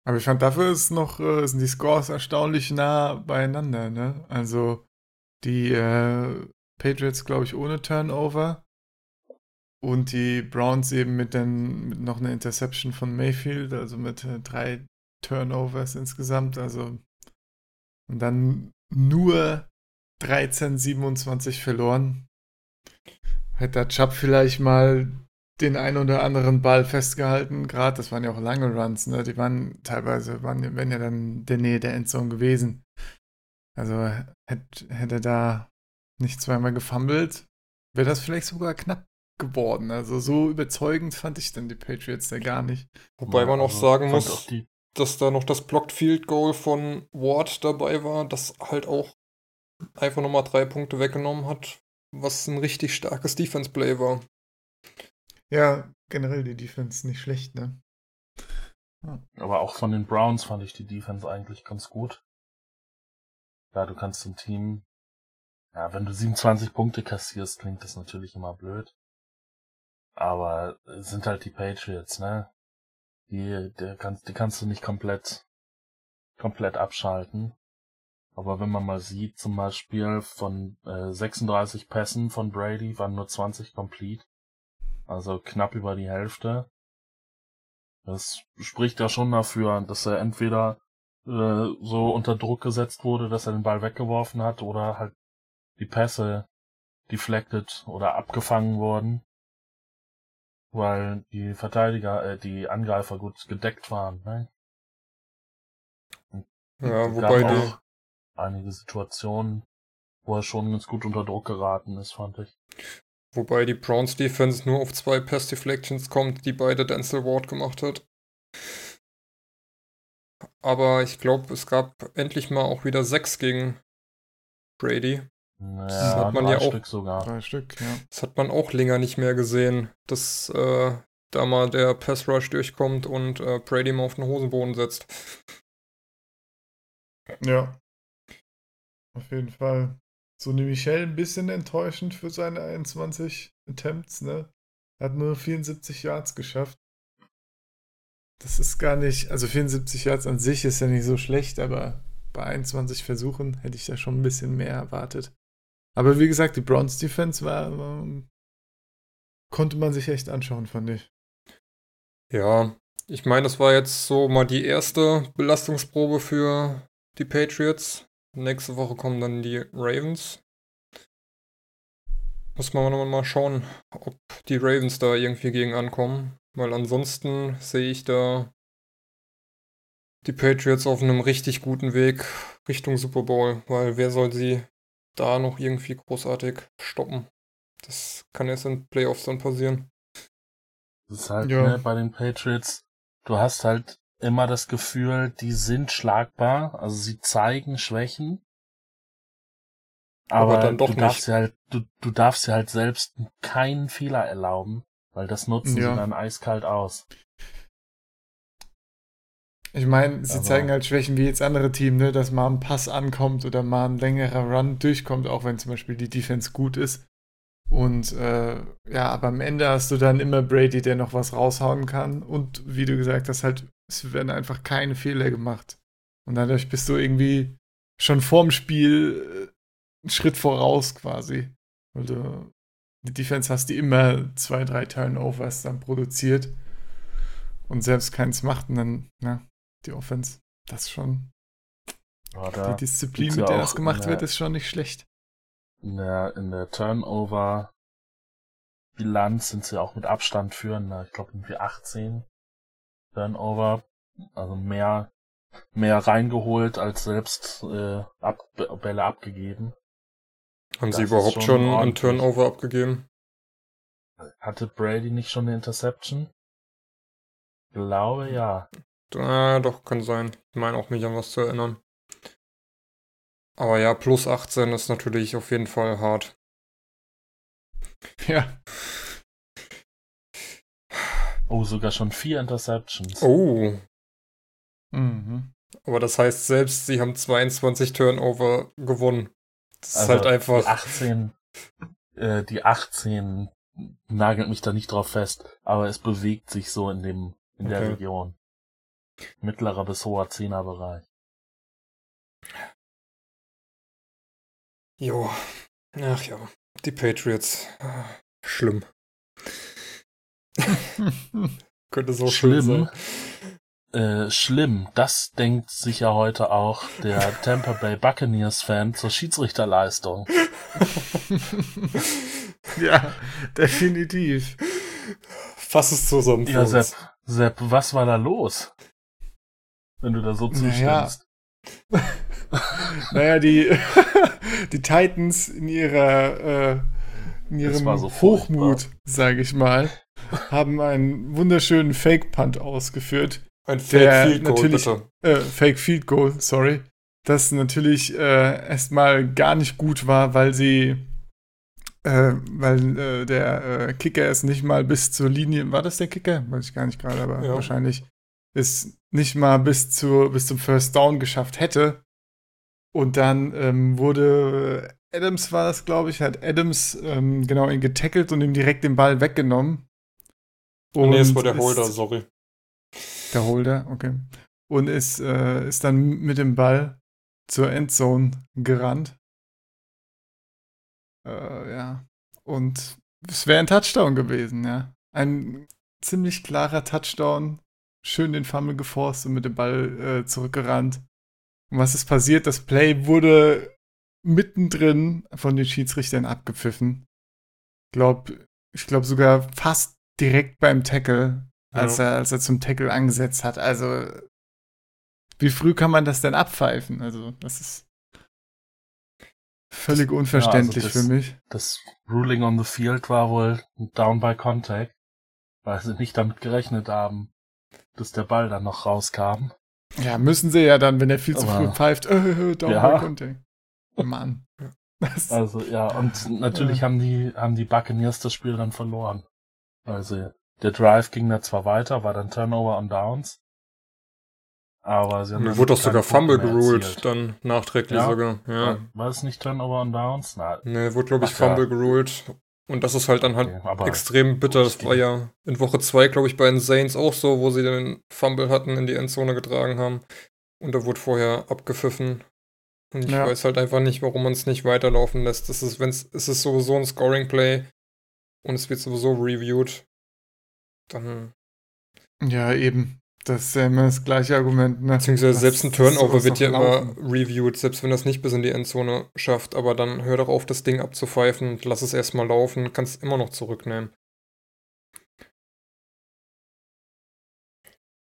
D: Aber ich fand, dafür ist noch, äh, sind die Scores erstaunlich nah beieinander, ne? Also die äh, Patriots, glaube ich, ohne Turnover. Und die Browns eben mit, den, mit noch einer Interception von Mayfield, also mit äh, drei Turnovers insgesamt. Also und dann nur 13-27 verloren. Hätte der Chubb vielleicht mal den ein oder anderen Ball festgehalten, gerade das waren ja auch lange Runs, ne? Die waren teilweise, waren, wären ja dann in der Nähe der Endzone gewesen. Also hätte, hätte er da nicht zweimal gefummelt, wäre das vielleicht sogar knapp geworden. Also so überzeugend fand ich dann die Patriots da gar nicht.
C: Wobei
B: Ja,
C: man auch
B: also
C: sagen muss,
B: auch
C: dass da noch das Blocked Field Goal von Ward dabei war, das halt auch einfach nochmal drei Punkte weggenommen hat, was ein richtig starkes Defense Play war.
D: Ja, generell die Defense nicht schlecht, ne?
B: aber auch von den Browns fand ich die Defense eigentlich ganz gut. Ja, du kannst dem Team, ja, wenn du 27 Punkte kassierst, klingt das natürlich immer blöd. Aber es sind halt die Patriots, ne? Die, der kannst, die kannst du nicht komplett, komplett abschalten. Aber wenn man mal sieht, zum Beispiel von äh, 36 Pässen von Brady waren nur 20 complete. Also knapp über die Hälfte. Das spricht ja schon dafür, dass er entweder äh, so unter Druck gesetzt wurde, dass er den Ball weggeworfen hat oder halt die Pässe deflected oder abgefangen wurden. Weil die Verteidiger, äh, die Angreifer gut gedeckt waren. Ne?
C: Ja, wobei die,
B: auch einige Situationen, wo er schon ganz gut unter Druck geraten ist, fand ich.
C: wobei die Browns Defense nur auf zwei Pass Deflections kommt, die beide Denzel Ward gemacht hat. Aber ich glaube, es gab endlich mal auch wieder sechs gegen Brady.
B: Ja,
C: hat man
B: drei
C: ja auch-
B: Stück sogar.
D: Drei Stück, ja.
C: Das hat man auch länger nicht mehr gesehen, dass äh, da mal der Pass Rush durchkommt und äh, Brady mal auf den Hosenboden setzt.
D: Ja. Auf jeden Fall. So eine Michelle ein bisschen enttäuschend für seine 21 Attempts, ne? Hat nur 74 Yards geschafft. Das ist gar nicht, also 74 Yards an sich ist ja nicht so schlecht, aber bei 21 Versuchen hätte ich da schon ein bisschen mehr erwartet. Aber wie gesagt, die Browns Defense war, war konnte man sich echt anschauen, fand ich.
C: Ja, ich meine, das war jetzt so mal die erste Belastungsprobe für die Patriots. Nächste Woche kommen dann die Ravens. Muss man mal schauen, ob die Ravens da irgendwie gegen ankommen. Weil ansonsten sehe ich da die Patriots auf einem richtig guten Weg Richtung Super Bowl. Weil wer soll sie da noch irgendwie großartig stoppen? Das kann erst in Playoffs dann passieren.
B: Das ist halt
D: Ja.
B: ne, bei den Patriots, du hast halt immer das Gefühl, die sind schlagbar, also sie zeigen Schwächen.
C: Aber
B: Aber,
C: dann doch
B: du
C: nicht.
B: darfst dir halt, du, du darfst dir halt selbst keinen Fehler erlauben, weil das nutzen
D: Ja.
B: sie dann eiskalt aus.
D: Ich meine, sie
B: Aber-
D: zeigen halt Schwächen wie jetzt andere Teams, ne, dass mal ein Pass ankommt oder mal ein längerer Run durchkommt, auch wenn zum Beispiel die Defense gut ist. Und äh, ja, aber am Ende hast du dann immer Brady, der noch was raushauen kann. Und wie du gesagt hast, halt, es werden einfach keine Fehler gemacht. Und dadurch bist du irgendwie schon vorm Spiel äh, einen Schritt voraus quasi. Weil du die Defense hast, die immer zwei, drei Turnovers dann produziert und selbst keins macht und dann, na, die Offense, das ist schon,
B: Oder
D: die Disziplin, mit der das gemacht wird, ist schon nicht schlecht.
B: in der, in der Turnover Bilanz sind sie auch mit Abstand führen. ne? Ich glaube irgendwie 18 Turnover, also mehr mehr reingeholt als selbst äh, ab, Bälle abgegeben.
C: Haben sie
B: Das ist
C: überhaupt
B: schon
C: schon einen. Turnover abgegeben?
B: Hatte Brady nicht schon eine Interception? Glaube ja.
C: Ah, doch, kann sein. Ich meine auch mich an was zu erinnern. Aber ja, plus 18 ist natürlich auf jeden Fall hart.
D: Ja,
B: Oh, sogar schon vier Interceptions.
C: Oh,
D: mhm.
C: aber das heißt selbst, sie haben 22 Turnover gewonnen. Das ist
B: Also,
C: halt
B: Die
C: einfach.
B: 18, äh, die 18 nagelt mich da nicht drauf fest, aber es bewegt sich so in dem, in der
C: Okay.
B: Region. Mittlerer bis hoher Zehnerbereich.
C: Jo. Ach ja, die Patriots. Schlimm. Könnte so schlimm,
B: Schlimm.
C: sein.
B: Äh, schlimm, das denkt sicher heute auch der Tampa Bay Buccaneers Fan zur Schiedsrichterleistung.
D: ja, definitiv.
C: Fass es zusammen.
B: Ja. Sepp, Sepp, was war da los? Wenn du da so
D: Naja.
B: zustimmst.
D: Naja, die, die Titans in ihrer äh, in ihrem
B: so
D: Hochmut, sage ich mal, haben einen wunderschönen Fake-Punt ausgeführt.
C: Ein
D: der
C: Fake Field Goal,
D: natürlich-
C: bitte.
D: Äh, Fake Field Goal, sorry. Das natürlich äh, erstmal gar nicht gut war, weil sie äh, weil äh, der äh, Kicker es nicht mal bis zur Linie, war das der Kicker? Weiß ich gar nicht gerade, aber
C: Ja.
D: wahrscheinlich es nicht mal bis, zu, bis zum First Down geschafft hätte. Und dann ähm, wurde Adams war das, glaube ich, hat Adams ähm, genau ihn getackelt und ihm direkt den Ball weggenommen.
C: Oh, nee, es war
D: Und
C: der
D: ist-
C: Holder, sorry.
D: der Holder, okay. Und ist, äh, ist dann mit dem Ball zur Endzone gerannt. Äh, ja. Und es wäre ein Touchdown gewesen, ja. Ein ziemlich klarer Touchdown. Schön den Fumble geforst und mit dem Ball äh, zurückgerannt. Und was ist passiert? Das Play wurde mittendrin von den Schiedsrichtern abgepfiffen. Glaub, ich glaube sogar fast direkt beim Tackle, als,
B: Ja.
D: er, als er zum Tackle angesetzt hat. Also, wie früh kann man das denn abpfeifen? Also, das ist völlig unverständlich
B: das-
D: für mich.
B: Das Ruling on the Field war wohl ein Down by Contact, weil sie nicht damit gerechnet haben, dass der Ball dann noch rauskam.
D: Ja, müssen sie ja dann, wenn er viel zu früh pfeift, äh, down
B: Ja.
D: by contact. Mann. Das,
B: Also ja, und natürlich haben die haben die Buccaneers das Spiel dann verloren. Also der Drive ging da zwar weiter, war dann Turnover on Downs, aber sie haben
C: Mir
B: dann
C: wurde doch sogar Fumble geruled, dann nachträglich
B: Ja?
C: sogar. Ja.
B: War, es nicht Turnover on Downs? Na,
C: Ne, wurde, glaube ich,
B: Ach ja.
C: Fumble geruled. Und das ist halt dann halt
B: aber
C: extrem bitter. Das war ja in Woche 2, glaube ich, bei den Saints auch so, wo sie den Fumble hatten, in die Endzone getragen haben. Und da wurde vorher abgepfiffen. Und ich
D: Ja.
C: weiß halt einfach nicht, warum man es nicht weiterlaufen lässt. Das ist, wenn's, es ist sowieso ein Scoring-Play und es wird sowieso reviewed. Dann,
D: ja, eben. Das ist ja immer das gleiche Argument, ne?
C: beziehungsweise
D: Das-
C: selbst ein Turnover wird ja immer reviewed, selbst wenn das nicht bis in die Endzone schafft. Aber dann hör doch auf, das Ding abzupfeifen und lass es erstmal laufen. Kannst immer noch zurücknehmen.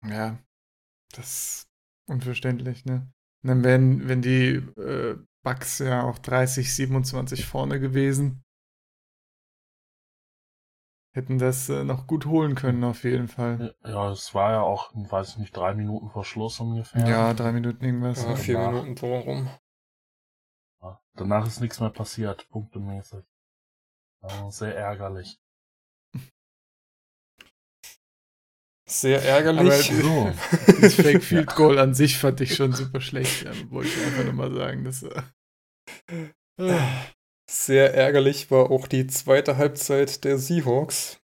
D: Ja, das ist unverständlich, ne? Und dann wären, wenn die äh, Bucks ja auch 30, 27 vorne gewesen. Hätten das äh, noch gut holen können, auf jeden Fall.
B: ja, es war ja auch, weiß ich nicht, drei Minuten vor Schluss ungefähr.
D: Ja, drei Minuten irgendwas.
C: Ja, vier
B: danach.
C: Minuten so rum.
B: Ja, Danach ist nichts mehr passiert, punktemäßig. Ja, sehr ärgerlich.
C: Sehr
D: Aber
C: ärgerlich.
B: So,
D: das Fake Field Goal an sich fand ich schon super schlecht. Ähm, wollte ich einfach nur mal sagen. Das, äh,
C: Sehr ärgerlich war auch die zweite Halbzeit der Seahawks.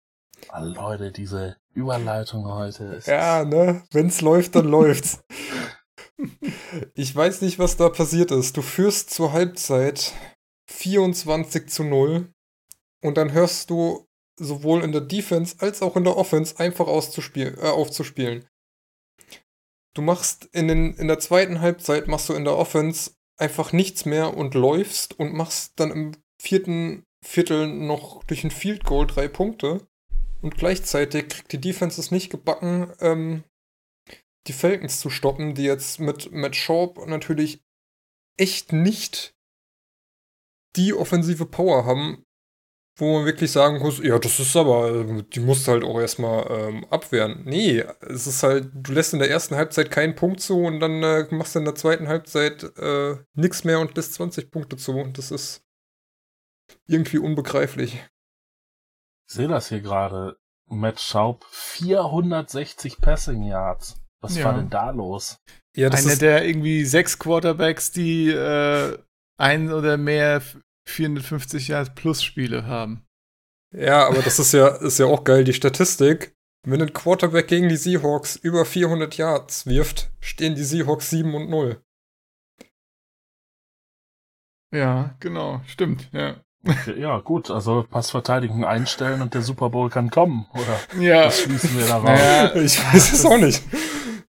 B: ah, Leute, diese Überleitung heute ist.
C: Ja, ne? Wenn's läuft, dann läuft's. Ich weiß nicht, was da passiert ist. Du führst zur Halbzeit 24 zu 0 und dann hörst du sowohl in der Defense als auch in der Offense einfach auszuspielen, äh, aufzuspielen. Du machst in, den, in der zweiten Halbzeit machst du in der Offense einfach nichts mehr und läufst und machst dann im vierten Viertel noch durch ein Field Goal drei Punkte. Und gleichzeitig kriegt die Defense es nicht gebacken, ähm, die Falcons zu stoppen, die jetzt mit Matt Schaub natürlich echt nicht die offensive Power haben, wo man wirklich sagen muss, ja, das ist aber, die musst du halt auch erstmal ähm, abwehren. Nee, es ist halt, du lässt in der ersten Halbzeit keinen Punkt zu und dann äh, machst du in der zweiten Halbzeit äh, nichts mehr und lässt 20 Punkte zu. Und das ist irgendwie unbegreiflich.
B: Ich sehe das hier gerade. Matt Schaub, 460 Passing Yards. Was
D: Ja.
B: war denn da los?
C: Ja, das
D: Einer
C: ist,
D: der irgendwie sechs Quarterbacks, die äh, ein oder mehr 450 Yards plus Spiele haben.
C: Ja, aber das ist ja, ist ja auch geil, die Statistik. Wenn ein Quarterback gegen die Seahawks über 400 Yards wirft, stehen die Seahawks 7 und 0.
D: Ja, genau, stimmt, ja.
B: Ja, gut, also Passverteidigung einstellen und der Super Bowl kann kommen, oder?
D: Ja,
B: Das schließen wir daraus.
D: naja,
C: Ich weiß es auch nicht.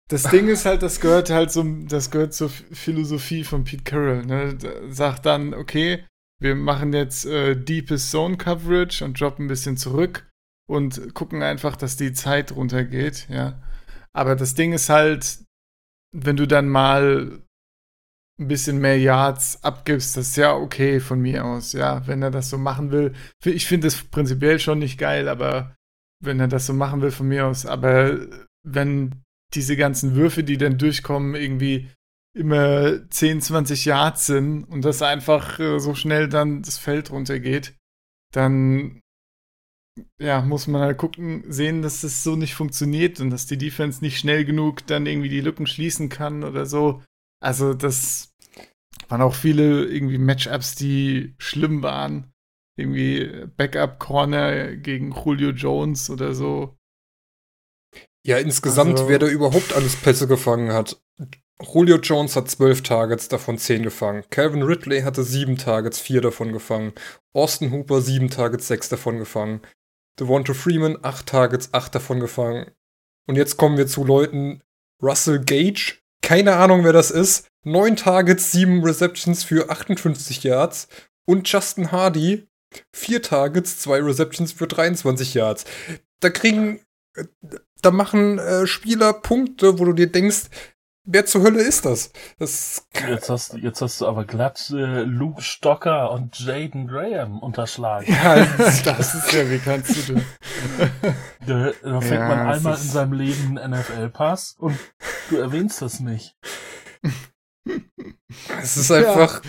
D: Das Ding ist halt, das gehört halt zum, das gehört zur Philosophie von Pete Carroll. Ne? Sagt dann, okay, wir machen jetzt äh, Deepest Zone Coverage und droppen ein bisschen zurück und gucken einfach, dass die Zeit runtergeht, ja. Aber das Ding ist halt, wenn du dann mal ein bisschen mehr Yards abgibst, das ist ja okay von mir aus, ja, wenn er das so machen will. Ich finde es prinzipiell schon nicht geil, aber wenn er das so machen will von mir aus, aber wenn diese ganzen Würfe, die dann durchkommen, irgendwie immer 10, 20 Yards sind und das einfach äh, so schnell dann das Feld runtergeht, dann ja, muss man halt gucken, sehen, dass das so nicht funktioniert und dass die Defense nicht schnell genug dann irgendwie die Lücken schließen kann oder so. Also das waren auch viele irgendwie Matchups, die schlimm waren. Irgendwie Backup Corner gegen Julio Jones oder so.
C: Ja, insgesamt,
D: Also-
C: wer da überhaupt alles Pässe gefangen hat. Julio Jones hat 12 Targets, davon 10 gefangen. Calvin Ridley hatte 7 Targets, 4 davon gefangen. Austin Hooper 7 Targets, 6 davon gefangen. Devonta Freeman 8 Targets, 8 davon gefangen. Und jetzt kommen wir zu Leuten, Russell Gage, keine Ahnung wer das ist, 9 Targets, 7 Receptions für 58 Yards. Und Justin Hardy, 4 Targets, 2 Receptions für 23 Yards da kriegen, äh, da machen äh, Spieler Punkte, wo du dir denkst, wer zur Hölle ist das? Das
B: Jetzt hast, du- jetzt hast du aber glatt äh, Luke Stocker und Jaden Graham unterschlagen.
C: ja,
D: Das ist ja, wie kannst du denn?
B: Da, da fängt
D: Ja,
B: man einmal in seinem Leben einen NFL-Pass und du erwähnst das nicht.
C: es ist einfach,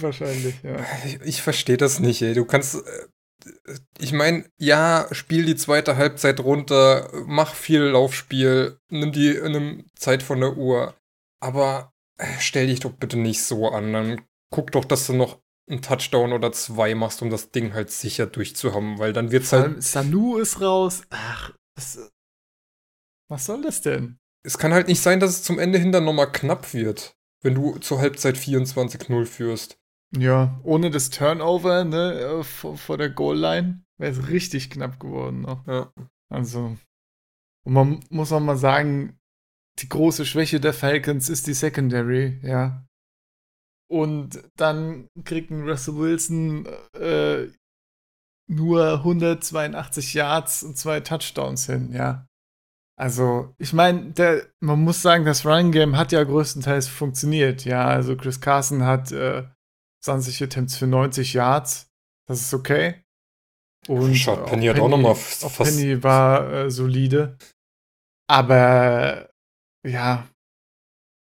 D: Wahrscheinlich, ja.
C: ich, ich verstehe das nicht, ey. Du kannst, äh, ich meine, ja, spiel die zweite Halbzeit runter, mach viel Laufspiel, nimm die nimm Zeit von der Uhr, aber äh, stell dich doch bitte nicht so an. Dann guck doch, dass du noch einen Touchdown oder zwei machst, um das Ding halt sicher durchzuhaben, weil dann wird's halt
D: Sanu ist raus. Ach, das, was soll das denn?
C: es kann halt nicht sein, dass es zum Ende hin dann nochmal knapp wird, wenn du zur Halbzeit 24-0 führst.
D: Ja, ohne das Turnover, ne, äh, vor, vor der Goal-Line wäre es richtig knapp geworden noch.
C: Ja.
D: Also, und man muss auch mal sagen, die große Schwäche der Falcons ist die Secondary, ja. Und dann kriegt ein Russell Wilson äh, nur 182 Yards und zwei Touchdowns hin, ja. Also, ich meine, man muss sagen, das Running Game hat ja größtenteils funktioniert, ja. Also Chris Carson hat äh, 20 Attempts für 90 Yards. Das ist okay. Und äh,
C: Penny hat auch noch mal f-
D: auch
C: fast-
D: Penny war äh, solide. Aber ja,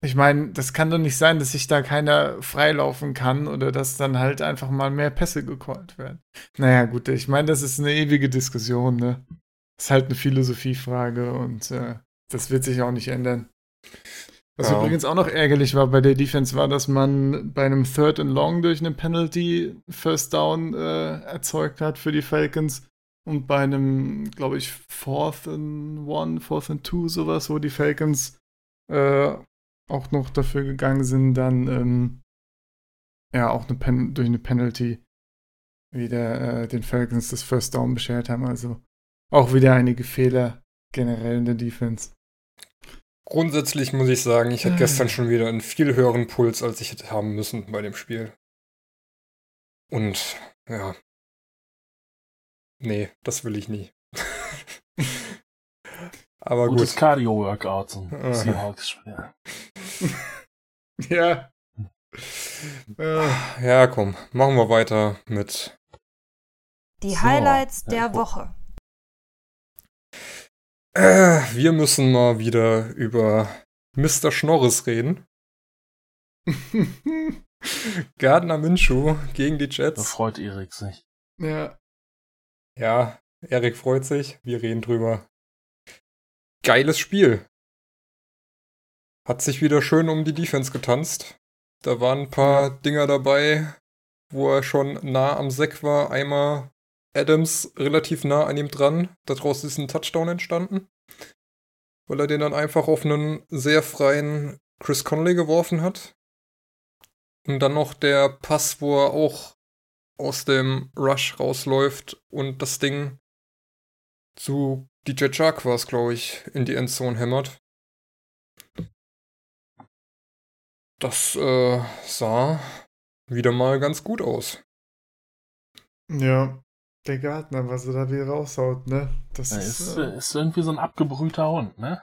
D: ich meine, das kann doch nicht sein, dass sich da keiner freilaufen kann oder dass dann halt einfach mal mehr Pässe gecallt werden. Naja, gut, ich meine, das ist eine ewige Diskussion, ne? Das ist halt eine Philosophiefrage und äh, das wird sich auch nicht ändern. Was
C: Ja.
D: übrigens auch noch ärgerlich war bei der Defense, war, dass man bei einem Third and Long durch eine Penalty First Down äh, erzeugt hat für die Falcons und bei einem, glaube ich, Fourth and One, Fourth and Two, sowas, wo die Falcons äh, auch noch dafür gegangen sind, dann ähm, ja auch eine Pen durch eine Penalty wieder äh, den Falcons das First Down beschert haben. Also auch wieder einige Fehler generell in der Defense.
C: Grundsätzlich muss ich sagen, ich hatte
D: Ah.
C: gestern schon wieder einen viel höheren Puls, als ich hätte haben müssen bei dem Spiel. Und ja. Nee, das will ich nie. Aber
B: Gutes
C: gut.
B: Cardio-Workout zum
C: Aha.
B: Seahawks-Spiel.
D: ja. Äh,
C: Ja, komm, machen wir weiter mit.
E: Die
B: So,
E: Highlights
B: ja,
E: der
B: ich-
E: Woche.
C: Äh, wir müssen mal wieder über Mr. Schnorris reden. Gardner Minshew gegen die
B: Da
C: Jets.
B: freut Erik sich.
D: ja.
C: Ja, Erik freut sich. Wir reden drüber. Geiles Spiel. Hat sich wieder schön um die Defense getanzt. Da waren ein paar Dinger dabei, wo er schon nah am Sack war. Einmal Adams relativ nah an ihm dran. Daraus ist ein Touchdown entstanden. Weil er den dann einfach auf einen sehr freien Chris Conley geworfen hat. Und dann noch der Pass, wo er auch aus dem Rush rausläuft und das Ding zu DJ Chark war es, glaube ich, in die Endzone hämmert. Das äh, sah wieder mal ganz gut aus.
D: Ja. Der Gartner, was er da wieder raushaut, ne? Das
B: Er
D: ist.
B: ist,
D: äh,
B: äh, ist irgendwie so ein abgebrühter Hund, ne?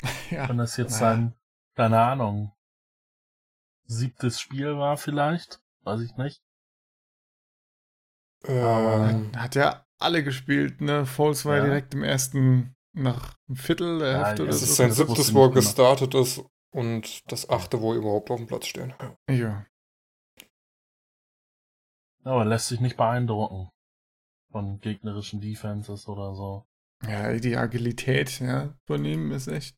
D: ja.
B: Wenn das jetzt
D: Naja.
B: sein, keine Ahnung, siebtes Spiel war vielleicht, weiß ich nicht.
C: Ähm,
D: Hat ja alle gespielt, ne? Foles war
B: Ja.
D: direkt im ersten, nach einem Viertel der
B: Ja,
D: Hälfte
B: ja,
C: es
B: das
C: ist sein siebtes, wo er gestartet ist und das achte, wo er überhaupt auf dem Platz stehen.
D: Ja.
B: Aber lässt sich nicht beeindrucken von gegnerischen Defenses oder so.
D: ja, die Agilität, ja, von ihm ist echt,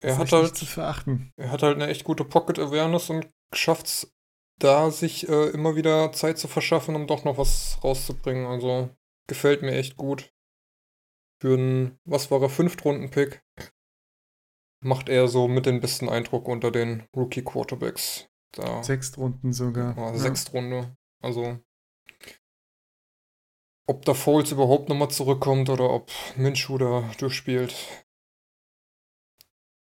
C: Er
D: ist
C: hat
D: echt
C: halt
D: nicht zu verachten.
C: Er hat halt eine echt gute Pocket Awareness und schafft es da, sich äh, immer wieder Zeit zu verschaffen, um doch noch was rauszubringen. Also gefällt mir echt gut. Für einen, was war er, Fünftrunden-Pick, macht er so mit den besten Eindruck unter den Rookie-Quarterbacks. Da
D: Sechs Runden sogar.
C: war
D: ja.
C: Sechstrunde. Also ob da Foles überhaupt nochmal zurückkommt oder ob Minshew da durchspielt,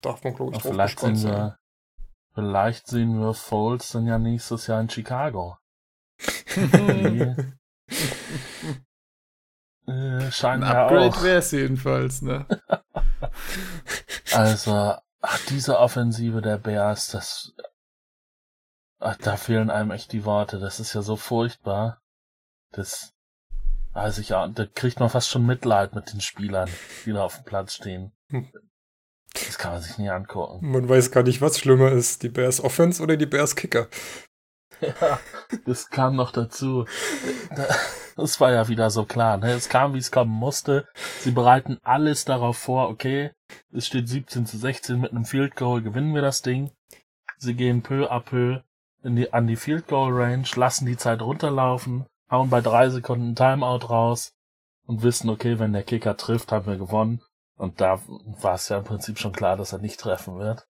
C: darf man, glaube ich, drauf
B: vielleicht sehen
C: sein.
B: wir, vielleicht sehen wir Foles dann ja nächstes Jahr in Chicago. Die, Äh,
D: Ein
B: scheinbar
D: Upgrade wäre es jedenfalls, ne?
B: Also, ach, diese Offensive der Bears, das. Ach, da fehlen einem echt die Worte. Das ist ja so furchtbar. Das. Also ich, da kriegt man fast schon Mitleid mit den Spielern, die da auf dem Platz stehen.
C: Hm.
B: Das kann man sich nie angucken.
C: Man weiß gar nicht, was schlimmer ist, die Bears Offense oder die Bears Kicker.
B: Ja, das kam noch dazu. Das war ja wieder so klar. Ne? Es kam, wie es kommen musste. Sie bereiten alles darauf vor, okay, es steht 17 zu 16 mit einem Field Goal, gewinnen wir das Ding. Sie gehen peu à peu in die, an die Field Goal Range, lassen die Zeit runterlaufen, hauen bei drei Sekunden ein Timeout raus und wissen, okay, wenn der Kicker trifft, haben wir gewonnen. Und da war es ja im Prinzip schon klar, dass er nicht treffen wird.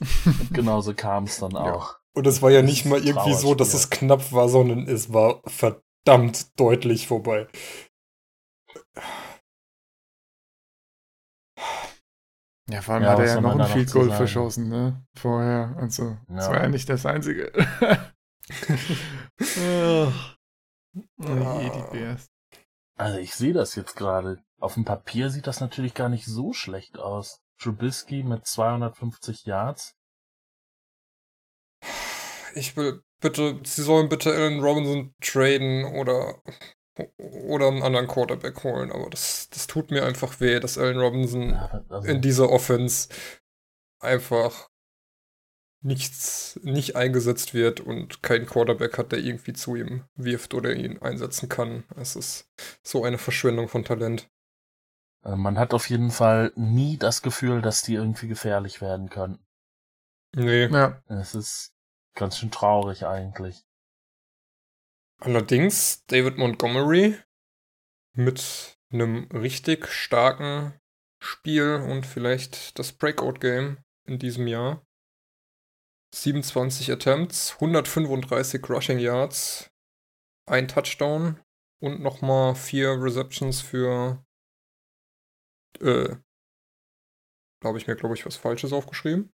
B: Und genauso kam es dann auch.
C: Und es war ja
B: Das
C: nicht mal irgendwie so, dass es knapp war, sondern es war verdammt deutlich vorbei.
D: Ja, vor allem
B: Ja,
D: hat er
B: was
D: ja noch ein Field Goal verschossen, ne? Vorher. Also, das
B: Ja.
D: war ja nicht das einzige. Oh die Bears.
B: Also ich sehe das jetzt gerade. Auf dem Papier sieht das natürlich gar nicht so schlecht aus. Trubisky mit 250 Yards.
C: Ich will bitte, sie sollen bitte Allen Robinson traden oder, oder einen anderen Quarterback holen, aber das, das tut mir einfach weh, dass Allen Robinson
B: Ja, also,
C: in dieser Offense einfach nichts, nicht eingesetzt wird und kein Quarterback hat, der irgendwie zu ihm wirft oder ihn einsetzen kann. Es ist so eine Verschwendung von Talent.
B: also man hat auf jeden Fall nie das Gefühl, dass die irgendwie gefährlich werden können.
C: Nee.
D: Ja,
B: Es ist ganz schön traurig eigentlich.
C: Allerdings David Montgomery mit einem richtig starken Spiel und vielleicht das Breakout-Game in diesem Jahr. 27 Attempts, 135 Rushing Yards, ein Touchdown und nochmal vier Receptions für, äh, da habe ich mir, glaube ich, was Falsches aufgeschrieben.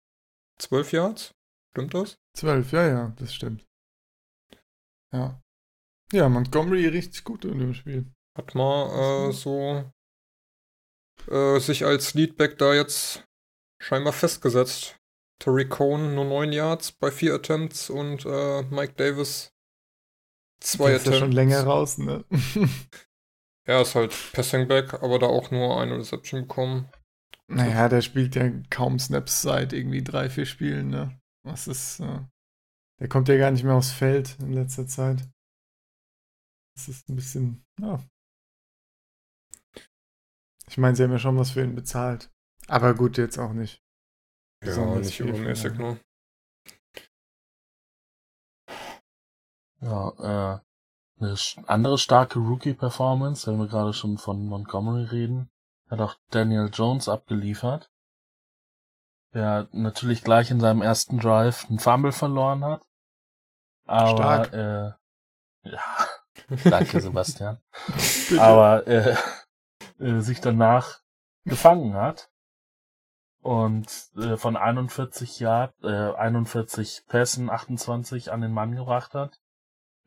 C: 12 Yards, stimmt das?
D: zwölf, ja, ja, das stimmt. Ja. Ja, Montgomery richtig gut in dem Spiel.
C: Hat mal äh, so äh, sich als Leadback da jetzt scheinbar festgesetzt. Terry Cohn nur 9 Yards bei 4 Attempts und äh, Mike Davis 2
D: Der ist
C: Attempts.
D: ja schon länger raus, ne?
C: Er ist halt Passing Back, aber da auch nur eine Reception bekommen.
D: naja, der spielt ja kaum Snaps seit irgendwie drei, vier Spielen, ne? Was ist, äh, der kommt ja gar nicht mehr aufs Feld in letzter Zeit. Das ist ein bisschen, ja. Ich meine, sie haben ja schon was für ihn bezahlt. Aber gut, jetzt auch nicht.
C: Ja, nicht übermäßig, ne?
B: Ja, äh, eine andere starke Rookie-Performance, wenn wir gerade schon von Montgomery reden, hat auch Daniel Jones abgeliefert. Der natürlich gleich in seinem ersten Drive einen Fumble verloren hat. Aber,
D: Stark.
B: äh, ja, danke Sebastian. Aber äh, äh, sich danach gefangen hat und äh, von 41 Yard, äh, 41 Pässen 28 an den Mann gebracht hat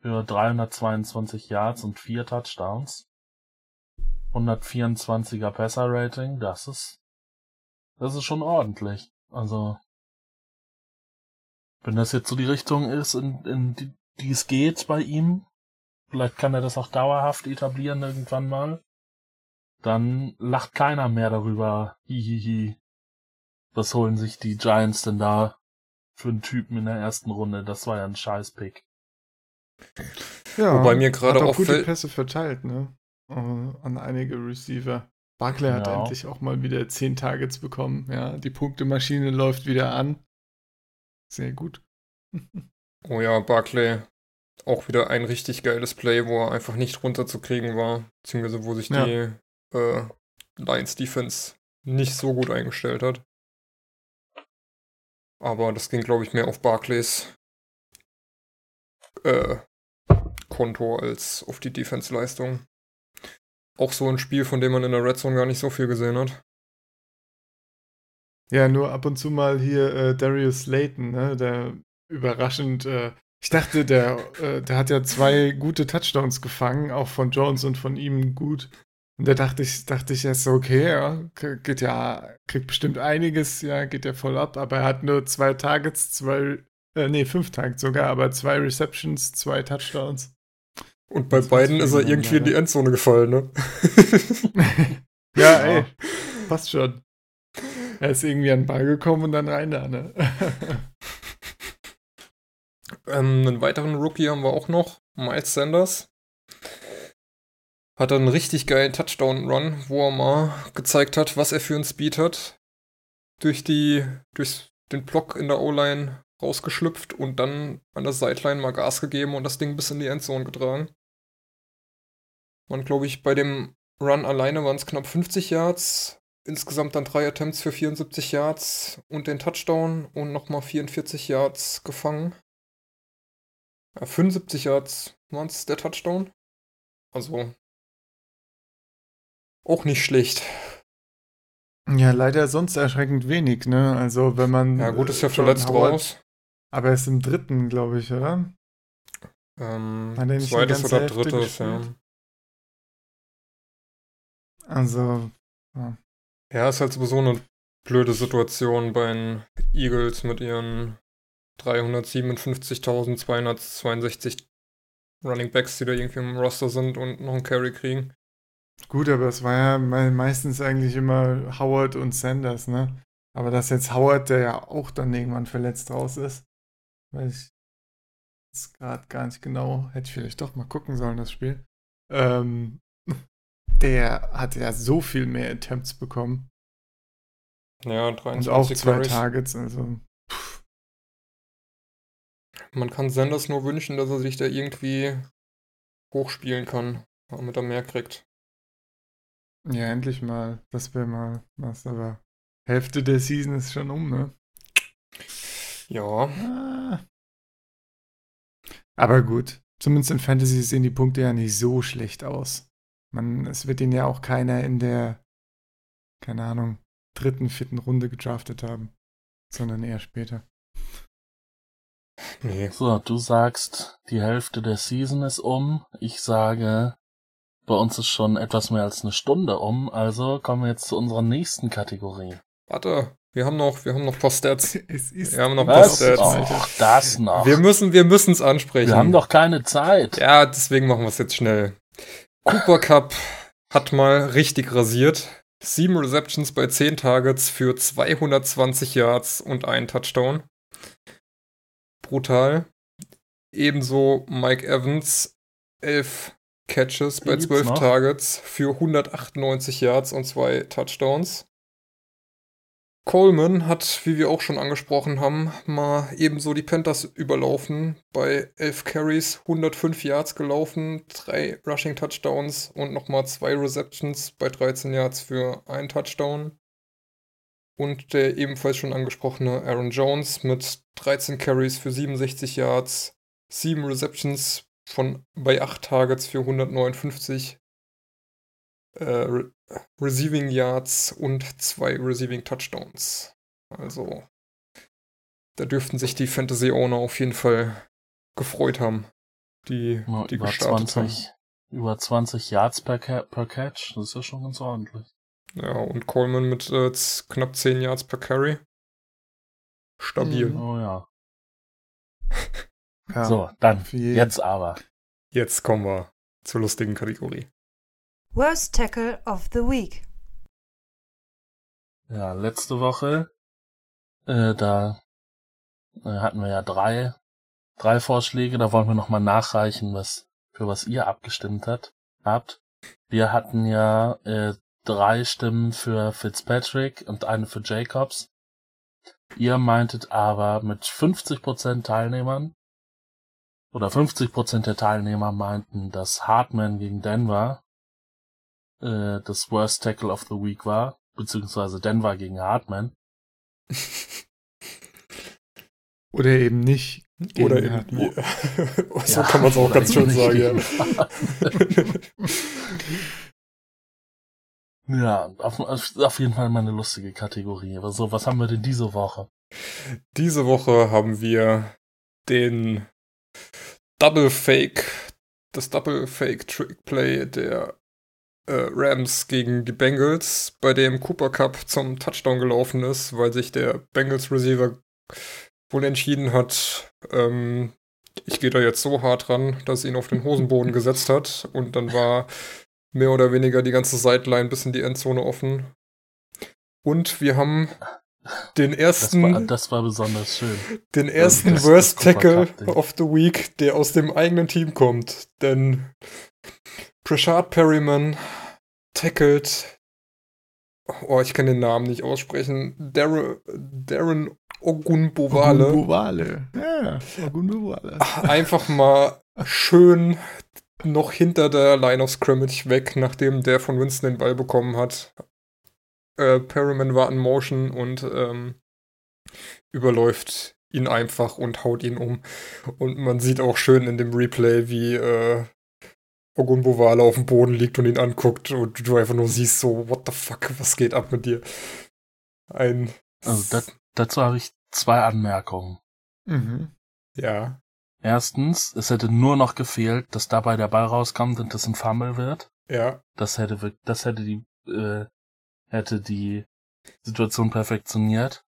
B: für 322 Yards und vier Touchdowns. 124er Passer-Rating, das ist das ist schon ordentlich. Also wenn das jetzt so die Richtung ist, in, in die, die es geht bei ihm, vielleicht kann er das auch dauerhaft etablieren irgendwann mal, dann lacht keiner mehr darüber. Hihihi. Was holen sich die Giants denn da für einen Typen in der ersten Runde? Das war ja ein Scheiß-Pick.
D: Ja,
C: Wobei mir gerade
D: hat auch gute Pässe verteilt, ne? Äh, an einige Receiver. Barkley hat
B: Ja.
D: endlich auch mal wieder 10 Targets bekommen. Ja, die Punktemaschine läuft wieder an. Sehr gut.
C: Oh ja, Barclay. Auch wieder ein richtig geiles Play, wo er einfach nicht runterzukriegen war. Beziehungsweise wo sich
D: Ja.
C: die äh, Lions Defense nicht so gut eingestellt hat. Aber das ging, glaube ich, mehr auf Barclays äh, Konto als auf die Defense-Leistung. Auch so ein Spiel, von dem man in der Red Zone gar nicht so viel gesehen hat.
D: Ja, nur ab und zu mal hier äh, Darius Slayton, ne? Der überraschend äh, Ich dachte, der, äh, der hat ja zwei gute Touchdowns gefangen, auch von Jones und von ihm gut. Und da dachte ich, dachte ich erst so, okay, ja, geht ja, kriegt bestimmt einiges, ja, geht ja voll ab, aber er hat nur zwei Targets, zwei, äh, nee, fünf Targets sogar, aber zwei Receptions, zwei Touchdowns.
C: Und bei beiden ist er irgendwie in die Endzone gefallen, ne?
D: ja, ey, passt schon. Er ist irgendwie an den Ball gekommen und dann rein da, ne?
C: ähm, einen weiteren Rookie haben wir auch noch, Miles Sanders hat einen richtig geilen Touchdown-Run, wo er mal gezeigt hat, was er für einen Speed hat. Durch die, durch den Block in der O-Line rausgeschlüpft und dann an der Sideline mal Gas gegeben und das Ding bis in die Endzone getragen. Man glaube ich, bei dem Run alleine waren es knapp 50 Yards. Insgesamt dann drei Attempts für 74 Yards und den Touchdown und nochmal 44 Yards gefangen. Ja, 75 Yards waren es der Touchdown. Also auch nicht schlecht.
D: Ja, leider sonst erschreckend wenig, ne? Also, wenn man.
C: Ja, gut, ist ja verletzt Howard, raus.
D: Aber er ist im dritten, glaube ich, oder?
C: Ähm, zweites oder drittes, ja.
D: Also. Ja.
C: ja, ist halt sowieso eine blöde Situation bei den Eagles mit ihren 357.262 Running Backs, die da irgendwie im Roster sind und noch einen Carry kriegen.
D: Gut, aber es war ja meistens eigentlich immer Howard und Sanders, ne? Aber dass jetzt Howard, der ja auch dann irgendwann verletzt raus ist, weiß ich jetzt gerade gar nicht genau, hätte ich vielleicht doch mal gucken sollen, das Spiel. Ähm, der hat ja so viel mehr Attempts bekommen.
C: Ja, 23
D: Und auch zwei Carries. Targets, also. Pff.
C: Man kann Sanders nur wünschen, dass er sich da irgendwie hochspielen kann, damit er mehr kriegt.
D: Ja, endlich mal. Das wäre mal was, aber Hälfte der Season ist schon um, ne?
C: Ja. Ah.
D: Aber gut. Zumindest in Fantasy sehen die Punkte ja nicht so schlecht aus. Man, es wird ihn ja auch keiner in der, keine Ahnung, dritten, vierten Runde gedraftet haben, sondern eher später.
B: Nee. So, du sagst, die Hälfte der Season ist um. Ich sage, bei uns ist schon etwas mehr als eine Stunde um, also kommen wir jetzt zu unserer nächsten Kategorie.
C: Warte, wir haben noch, wir haben noch Poststats.
D: Es ist
C: wir haben noch?
B: Poststats. Oh, das noch.
C: Wir müssen, wir müssen es ansprechen.
B: Wir haben doch keine Zeit.
C: Ja, deswegen machen wir es jetzt schnell. Cooper Cup hat mal richtig rasiert. Sieben Receptions bei zehn Targets für 220 Yards und einen Touchdown. Brutal. Ebenso Mike Evans, elf Catches bei 12 Targets für 198 Yards und zwei Touchdowns. Coleman hat, wie wir auch schon angesprochen haben, mal ebenso die Panthers überlaufen. Bei 11 Carries 105 Yards gelaufen, drei Rushing Touchdowns und nochmal zwei Receptions bei 13 Yards für einen Touchdown. Und der ebenfalls schon angesprochene Aaron Jones mit 13 Carries für 67 Yards, 7 Receptions von bei 8 Targets für 159 äh, Re Receiving Yards und 2 Receiving Touchdowns. Also, da dürften sich die Fantasy Owner auf jeden Fall gefreut haben, die, ja, die
B: über gestartet 20, haben. Über 20 Yards per, per Catch, das ist ja schon ganz ordentlich.
C: Ja, und Coleman mit äh, knapp 10 Yards per Carry. Stabil.
B: Oh ja. Ja, so, dann, jetzt aber.
C: Jetzt kommen wir zur lustigen Kategorie.
E: Worst Tackle of the Week.
B: Ja, letzte Woche, äh, da äh, hatten wir ja drei, drei Vorschläge, da wollen wir nochmal nachreichen, was, für was ihr abgestimmt hat, habt. Wir hatten ja äh, drei Stimmen für Fitzpatrick und eine für Jacobs. Ihr meintet aber mit 50% Teilnehmern oder 50% der Teilnehmer meinten, dass Hartman gegen Denver äh, das Worst Tackle of the Week war, beziehungsweise Denver gegen Hartman.
D: Oder eben nicht.
C: Oder eben. Hartman. so ja, kann man es auch ganz schön sagen.
B: Ja, auf, auf jeden Fall mal eine lustige Kategorie. Aber so, was haben wir denn diese Woche?
C: Diese Woche haben wir den Double Fake, das Double Fake Trick Play der äh, Rams gegen die Bengals, bei dem Cooper Cup zum Touchdown gelaufen ist, weil sich der Bengals Receiver wohl entschieden hat, ähm, ich gehe da jetzt so hart ran, dass ihn auf den Hosenboden gesetzt hat und dann war mehr oder weniger die ganze Sideline bis in die Endzone offen. Und wir haben den ersten,
B: das, war, das war besonders schön.
C: Den ersten das, Worst das Tackle of the Week, der aus dem eigenen Team kommt. Denn Prashad Perryman tackelt, oh, ich kann den Namen nicht aussprechen, Darren, Darren Ogunbowale.
D: Ogunbowale. Ja, Ogunbowale.
C: Einfach mal schön noch hinter der Line of Scrimmage weg, nachdem der von Winston den Ball bekommen hat. Äh, Perriman war in Motion und ähm, überläuft ihn einfach und haut ihn um. Und man sieht auch schön in dem Replay, wie äh, Ogunbowale auf dem Boden liegt und ihn anguckt und du einfach nur siehst so, what the fuck, was geht ab mit dir? Ein...
B: Also das, dazu habe ich zwei Anmerkungen.
C: Mhm. Ja.
B: Erstens, es hätte nur noch gefehlt, dass dabei der Ball rauskommt und das ein Fumble wird.
C: Ja.
B: Das hätte, das hätte die, äh, hätte die Situation perfektioniert.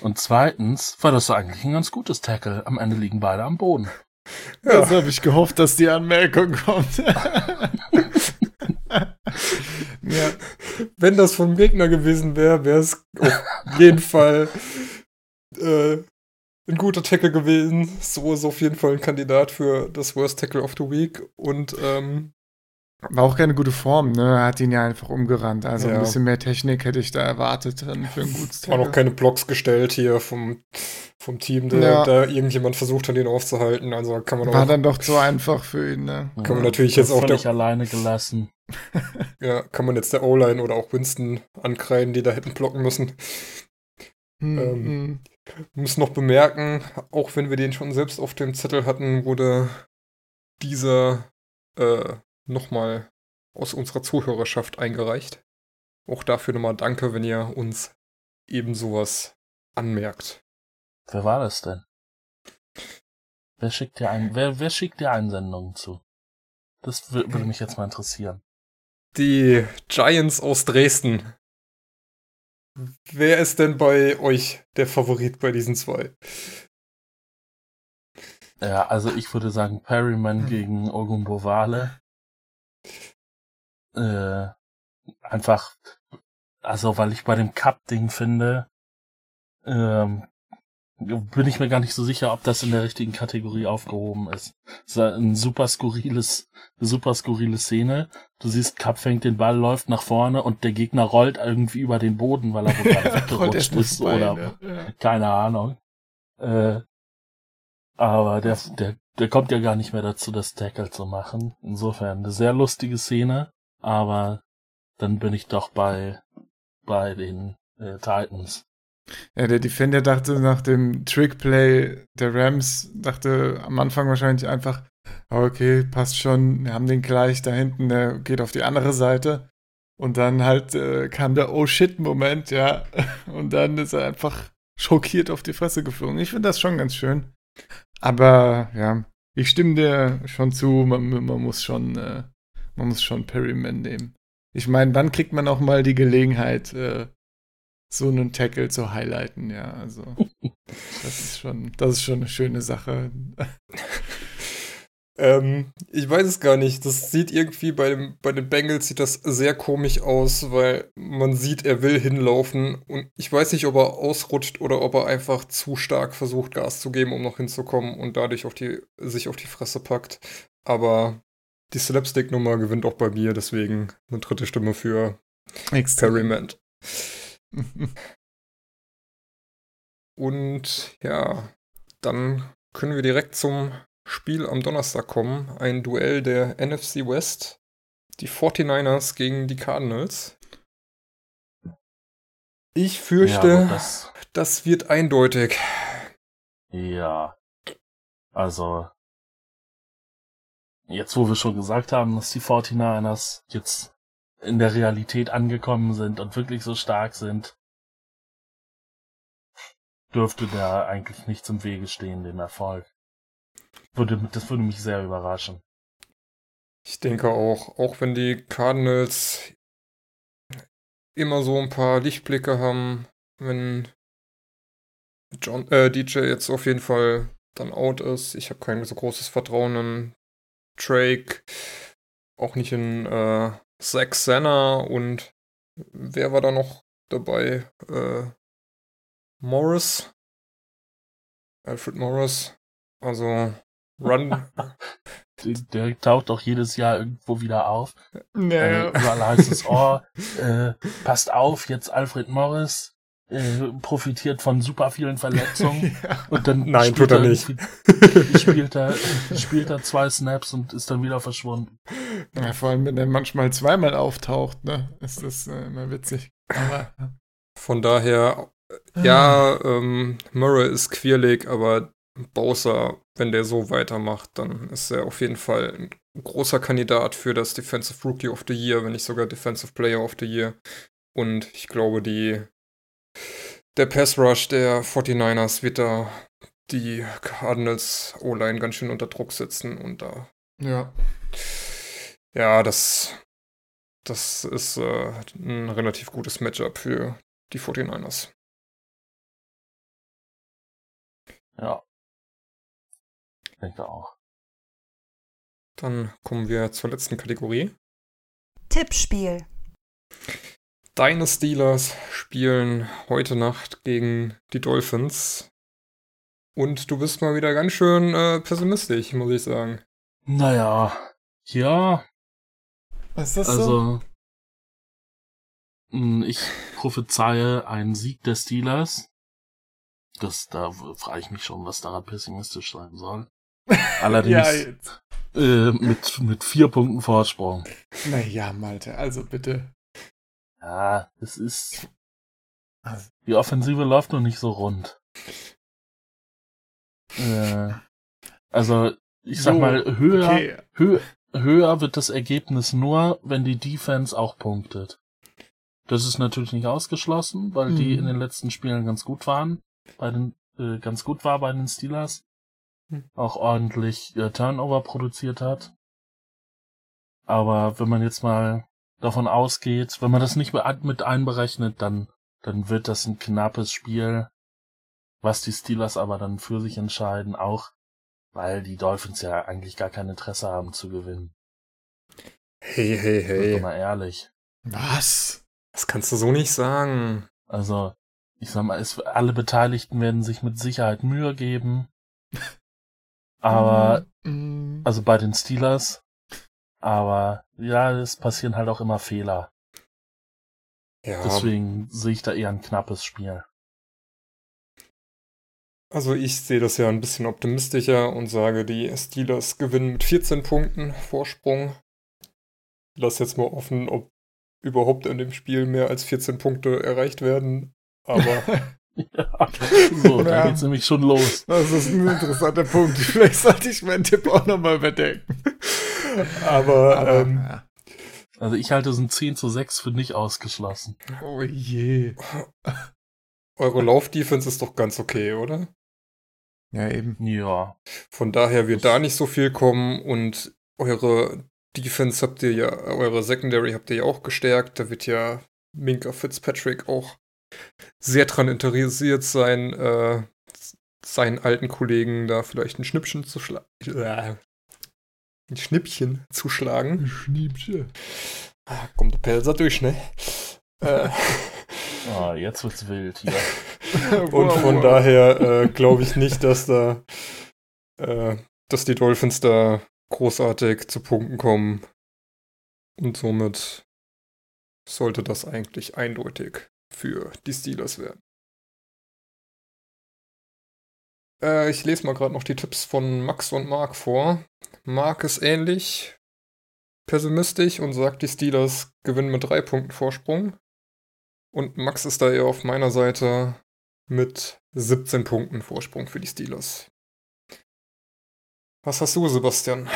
B: Und zweitens war das so eigentlich ein ganz gutes Tackle. Am Ende liegen beide am Boden.
D: Ja. Das habe ich gehofft, dass die Anmerkung kommt. ja.
C: Wenn das vom Gegner gewesen wäre, wäre es auf jeden Fall äh, ein guter Tackle gewesen. So ist auf jeden Fall ein Kandidat für das Worst Tackle of the Week. Und ähm,
D: war auch keine gute Form, ne? Er hat ihn ja einfach umgerannt. Also ja. ein bisschen mehr Technik hätte ich da erwartet dann für ein gutes
C: Tackle. War noch keine Blocks gestellt hier vom, vom Team, der ja. da irgendjemand versucht hat, ihn aufzuhalten. Also kann man
D: War auch, dann doch zu einfach für ihn, ne?
C: Kann man natürlich jetzt auch
B: der, alleine gelassen.
C: ja, kann man jetzt der O-Line oder auch Winston ankreiden, die da hätten blocken müssen. Hm, ähm, hm. Muss noch bemerken, auch wenn wir den schon selbst auf dem Zettel hatten, wurde dieser äh, nochmal aus unserer Zuhörerschaft eingereicht. Auch dafür nochmal danke, wenn ihr uns eben sowas anmerkt.
B: Wer war das denn? Wer schickt dir ein, wer, wer schickt dir Einsendungen zu? Das würde mich jetzt mal interessieren.
C: Die Giants aus Dresden. Wer ist denn bei euch der Favorit bei diesen zwei?
B: Ja, also ich würde sagen Perryman hm. gegen Ogumbowale. Äh, einfach, also weil ich bei dem Cup-Ding finde, ähm, bin ich mir gar nicht so sicher, ob das in der richtigen Kategorie aufgehoben ist. Es ist ein super skurriles, super skurrile Szene. Du siehst, Cup fängt den Ball, läuft nach vorne und der Gegner rollt irgendwie über den Boden, weil er gerade weggerutscht ist oder ja. keine Ahnung. Äh, aber der, der, der kommt ja gar nicht mehr dazu, das Tackle zu machen. Insofern eine sehr lustige Szene, aber dann bin ich doch bei, bei den äh, Titans.
D: Ja, der Defender dachte nach dem Trickplay der Rams, dachte am Anfang wahrscheinlich einfach, okay, passt schon, wir haben den gleich da hinten, der geht auf die andere Seite. Und dann halt äh, kam der Oh shit-Moment, ja. Und dann ist er einfach schockiert auf die Fresse geflogen. Ich finde das schon ganz schön. Aber ja, ich stimme dir schon zu, man, man muss schon, äh, man muss schon Perryman nehmen. Ich meine, wann kriegt man auch mal die Gelegenheit, äh, so einen Tackle zu highlighten, ja. Also das ist schon, das ist schon eine schöne Sache.
C: Ähm, ich weiß es gar nicht. Das sieht irgendwie bei, dem, bei den Bengals sieht das sehr komisch aus, weil man sieht, er will hinlaufen und ich weiß nicht, ob er ausrutscht oder ob er einfach zu stark versucht, Gas zu geben, um noch hinzukommen und dadurch auf die, sich auf die Fresse packt. Aber die Slapstick-Nummer gewinnt auch bei mir, deswegen eine dritte Stimme für Experiment. Und ja, dann können wir direkt zum Spiel am Donnerstag kommen. Ein Duell der NFC West. Die 49ers gegen die Cardinals. Ich fürchte, ja, das, das wird eindeutig.
B: Ja. Also, jetzt wo wir schon gesagt haben, dass die 49ers jetzt in der Realität angekommen sind und wirklich so stark sind, dürfte da eigentlich nichts im Wege stehen, dem Erfolg. Würde, das würde mich sehr überraschen.
C: Ich denke auch, auch wenn die Cardinals immer so ein paar Lichtblicke haben, wenn John, äh, DJ jetzt auf jeden Fall dann out ist. Ich habe kein so großes Vertrauen in Drake, auch nicht in äh, Zack Senna und wer war da noch dabei? Äh, Morris. Alfred Morris. Also Run.
B: Der, der taucht doch jedes Jahr irgendwo wieder auf.
D: Naja.
B: Äh, überall heißt es, oh, äh, passt auf, jetzt Alfred Morris äh, profitiert von super vielen Verletzungen.
D: ja.
B: Und dann
C: Nein,
B: spielt
C: tut er nicht.
B: Spielt er, spielt er zwei Snaps und ist dann wieder verschwunden.
D: ja, vor allem, wenn er manchmal zweimal auftaucht, ne, ist das äh, immer witzig. Aber
C: Von daher, ja, ähm, Murray ist quirlig, aber Bowser, wenn der so weitermacht, dann ist er auf jeden Fall ein großer Kandidat für das Defensive Rookie of the Year, wenn nicht sogar Defensive Player of the Year. Und ich glaube, die der Pass Rush der 49ers wird da die Cardinals O-Line ganz schön unter Druck setzen und da
D: ja.
C: ja, das das ist äh, ein relativ gutes Matchup für die 49ers.
B: Ja. Denke auch.
C: Dann kommen wir zur letzten Kategorie.
E: Tippspiel.
C: Deine Steelers spielen heute Nacht gegen die Dolphins. Und du bist mal wieder ganz schön äh, pessimistisch, muss ich sagen.
B: Naja, ja,
D: Was ist das so?
B: also mh, ich prophezeie einen Sieg der Steelers. Das, da frage ich mich schon, was daran pessimistisch sein soll. Allerdings
D: ja,
B: äh, mit, mit vier Punkten Vorsprung.
D: Naja, Malte, also bitte.
B: Ja, es ist.
D: Also-
B: Die Offensive läuft noch nicht so rund. Äh, also, ich sag
D: So,
B: mal, höher,
D: Okay.
B: hö höher wird das Ergebnis nur, wenn die Defense auch punktet. Das ist natürlich nicht ausgeschlossen, weil die
D: Mhm.
B: in den letzten Spielen ganz gut waren. Bei den, äh, ganz gut war bei den Steelers.
C: Hm.
B: Auch ordentlich äh, Turnover produziert hat. Aber wenn man jetzt mal davon ausgeht, wenn man das nicht mit mit einberechnet, dann, dann wird das ein knappes Spiel, was die Steelers aber dann für sich entscheiden, auch weil die Dolphins ja eigentlich gar kein Interesse haben zu gewinnen.
C: Hey, hey, hey.
B: wir mal ehrlich.
D: Was?
C: Das kannst du so nicht sagen.
B: Also, ich sag mal, es, alle Beteiligten werden sich mit Sicherheit Mühe geben. Aber,
D: Mm,
B: also bei den Steelers. Aber, ja, es passieren halt auch immer Fehler.
C: Ja,
B: Deswegen sehe ich da eher ein knappes Spiel.
C: also ich sehe das ja ein bisschen optimistischer und sage, die Steelers gewinnen mit 14 Punkten Vorsprung. Lass jetzt mal offen, ob überhaupt in dem Spiel mehr als 14 Punkte erreicht werden. Aber
B: Ja. So, da
D: Ja.
B: geht's nämlich schon los.
D: Das ist ein interessanter Punkt. Vielleicht sollte ich meinen Tipp auch nochmal überdenken.
C: Aber,
D: Aber,
C: ähm,
D: ja.
B: Also ich halte so ein 10 zu 6 für nicht ausgeschlossen.
D: Oh je.
C: eure Laufdefense ist doch ganz okay, oder?
D: Ja, eben.
B: Ja.
C: Von daher wird da nicht so viel kommen und eure Defense habt ihr ja, eure Secondary habt ihr ja auch gestärkt. Da wird ja Minka Fitzpatrick auch sehr dran interessiert sein, äh, seinen alten Kollegen da vielleicht ein Schnippchen zu schlagen. Äh, ein Schnippchen zu schlagen.
D: Schniebsche.
C: Ah, kommt der Pelzer durch, ne? äh,
B: Ah, jetzt wird's wild hier.
C: Und von daher äh, glaube ich nicht, dass da, äh, dass die Dolphins da großartig zu Punkten kommen. Und somit sollte das eigentlich eindeutig für die Steelers werden. Äh, ich lese mal gerade noch die Tipps von Max und Mark vor. Mark ist ähnlich pessimistisch und sagt, die Steelers gewinnen mit drei Punkten Vorsprung. Und Max ist da eher auf meiner Seite mit 17 Punkten Vorsprung für die Steelers. Was hast du, Sebastian?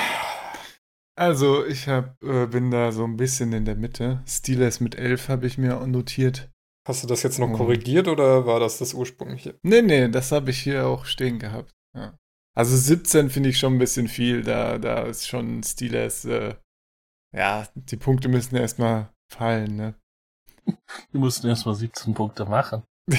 D: Also, ich hab, äh, bin da so ein bisschen in der Mitte. Steelers mit 11 habe ich mir notiert.
C: Hast du das jetzt noch
D: Mhm.
C: korrigiert oder war das das ursprüngliche?
D: Nee, nee, das habe ich hier auch stehen gehabt. Ja. Also 17 finde ich schon ein bisschen viel. Da, da ist schon Steelers, äh, ja, die Punkte müssen erstmal fallen, ne?
B: Die mussten erstmal 17 Punkte machen.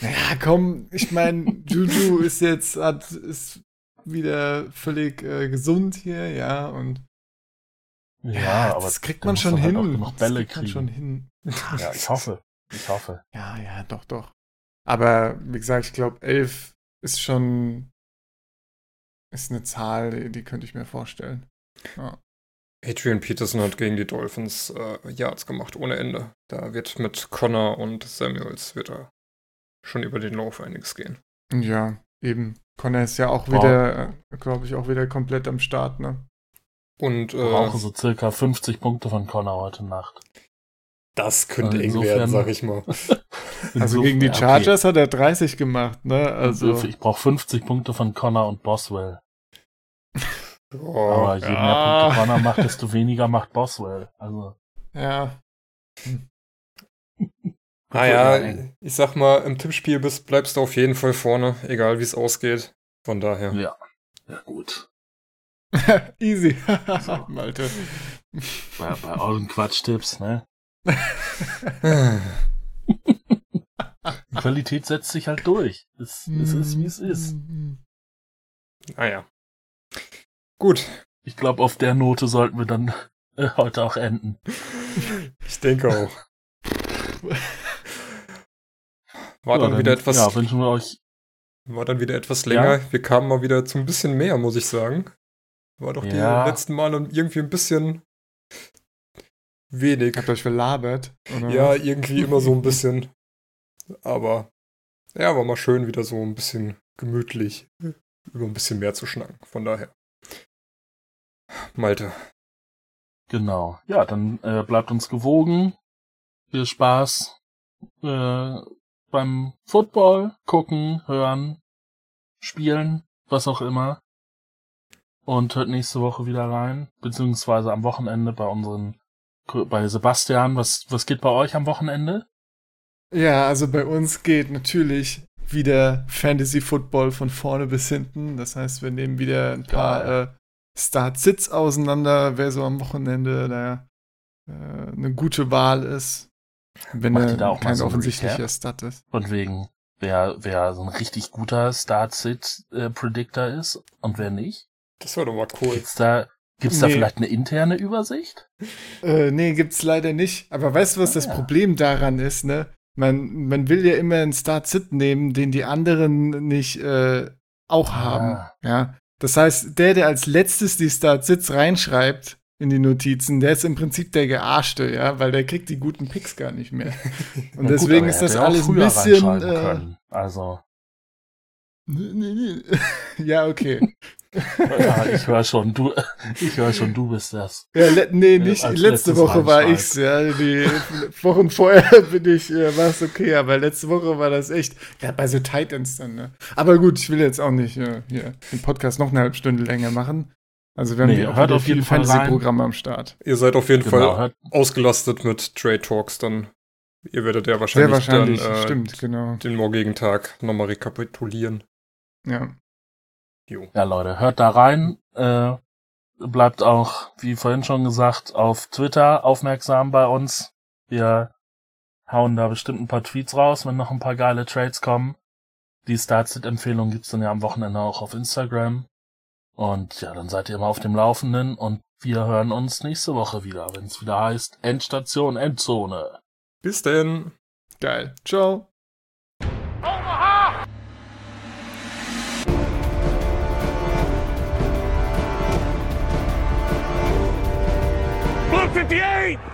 D: Ja, komm, ich meine, Juju ist jetzt, hat, ist wieder völlig äh, gesund hier, ja, und
B: Ja, aber
D: das kriegt man schon
B: halt
D: hin.
B: auch genug
D: das
B: Bälle
D: kriegt man
B: kriegen.
D: schon hin.
B: Ja, ich hoffe. Ich hoffe.
D: Ja, ja, doch, doch. Aber wie gesagt, ich glaube, 11 ist schon ist eine Zahl, die, die könnte ich mir vorstellen. Ja.
C: Adrian Peterson hat gegen die Dolphins äh, Yards gemacht, ohne Ende. Da wird mit Connor und Samuels wird er schon über den Lauf einiges gehen.
D: ja, eben. Connor ist ja auch
B: Wow.
D: wieder, glaube ich, auch wieder komplett am Start, ne?
C: Und
B: Wir
C: äh,
B: brauchen so circa 50 Punkte von Connor heute Nacht.
C: Das könnte
B: Also
C: eng werden, sag ich mal.
D: Also gegen die
B: okay.
D: Chargers hat er 30 gemacht, ne? Also,
B: ich brauche 50 Punkte von Connor und Boswell.
C: Oh,
B: Aber je mehr
D: ja.
B: Punkte Connor macht, desto weniger macht Boswell. Also
D: ja.
C: ah ja, ich sag mal, im Tippspiel bist, bleibst du auf jeden Fall vorne, egal wie es ausgeht. Von daher.
B: ja. Ja gut.
D: Easy.
B: So.
D: Malte.
B: Bei, bei euren Quatschtipps, ne? Die Qualität setzt sich halt durch. Es, es ist, wie es ist.
C: Ah ja. Gut,
B: Ich glaube, auf der Note sollten wir dann äh, heute auch enden.
C: ich denke auch. War dann,
B: Ja,
C: wieder etwas,
B: Ja, wünschen wir euch.
C: war dann wieder etwas länger. Wir kamen mal wieder zu ein bisschen mehr, muss ich sagen. War doch die
B: Ja.
C: letzten Male irgendwie ein bisschen wenig.
D: Habt ihr euch verlabert? Oder
C: Ja, irgendwie immer so ein bisschen. Aber ja, war mal schön, wieder so ein bisschen gemütlich über ein bisschen mehr zu schnacken. Von daher. Malte.
B: Genau. Ja, dann äh, bleibt uns gewogen. Viel Spaß äh, beim Football, gucken, hören, spielen, was auch immer. Und hört nächste Woche wieder rein, beziehungsweise am Wochenende bei unseren, bei Sebastian. Was, was geht bei euch am Wochenende?
D: Ja, also bei uns geht natürlich wieder Fantasy Football von vorne bis hinten. Das heißt, wir nehmen wieder ein paar äh, Start-Sits auseinander, wer so am Wochenende da äh, eine gute Wahl ist. Wenn
B: Macht ihr
D: er
B: da auch mal
D: kein
B: so
D: offensichtlicher? Start ist.
B: Von wegen, wer, wer so ein richtig guter Start-Sit-Predictor ist und wer nicht?
C: Das war doch mal cool.
B: Gibt's da, gibt's da
D: Nee.
B: vielleicht eine interne Übersicht?
D: Äh, nee, gibt's leider nicht. Aber weißt du, was
B: Ah,
D: das
B: ja.
D: Problem daran ist, ne? Man, man will ja immer einen Start-Sit nehmen, den die anderen nicht äh, auch
B: Ah.
D: haben. Ja. Das heißt, der, der als letztes die Start-Sits reinschreibt in die Notizen, der ist im Prinzip der Gearschte, ja, weil der kriegt die guten Picks gar nicht mehr. Und
B: gut,
D: deswegen
B: aber
D: ist das
B: ja
D: alles ein bisschen. Äh.
B: Also,
D: nee, nee, nee. ja, okay.
B: ja, ich höre schon, du, ich höre schon, du bist das.
D: Ja, le nee, nicht.
B: als
D: letzte Woche war ich's, ja. Die Wochen vorher bin ich, äh, war es okay, aber letzte Woche war das echt, ja, bei so Titans dann, ne. Aber gut, ich will jetzt auch nicht äh, hier den Podcast noch eine halbe Stunde länger machen. Also wir haben
B: Nee, hört auf jeden Fall rein.
D: Fantasy-Programme am Start.
C: Ihr seid auf jeden
B: Genau,
C: Fall
B: hört,
C: ausgelastet mit Trade Talks, dann ihr werdet ja wahrscheinlich,
D: Sehr wahrscheinlich,
C: dann äh,
D: stimmt, genau.
C: den morgigen Tag nochmal rekapitulieren.
D: Ja.
C: Jo.
B: ja Leute, hört da rein, äh, bleibt auch, wie vorhin schon gesagt, auf Twitter aufmerksam bei uns. Wir hauen da bestimmt ein paar Tweets raus, wenn noch ein paar geile Trades kommen. Die Startsit-Empfehlung gibt's dann ja am Wochenende auch auf Instagram. Und ja, dann seid ihr immer auf dem Laufenden und wir hören uns nächste Woche wieder, wenn es wieder heißt Endstation, Endzone.
C: Bis denn.
D: Geil. Ciao.
A: 58!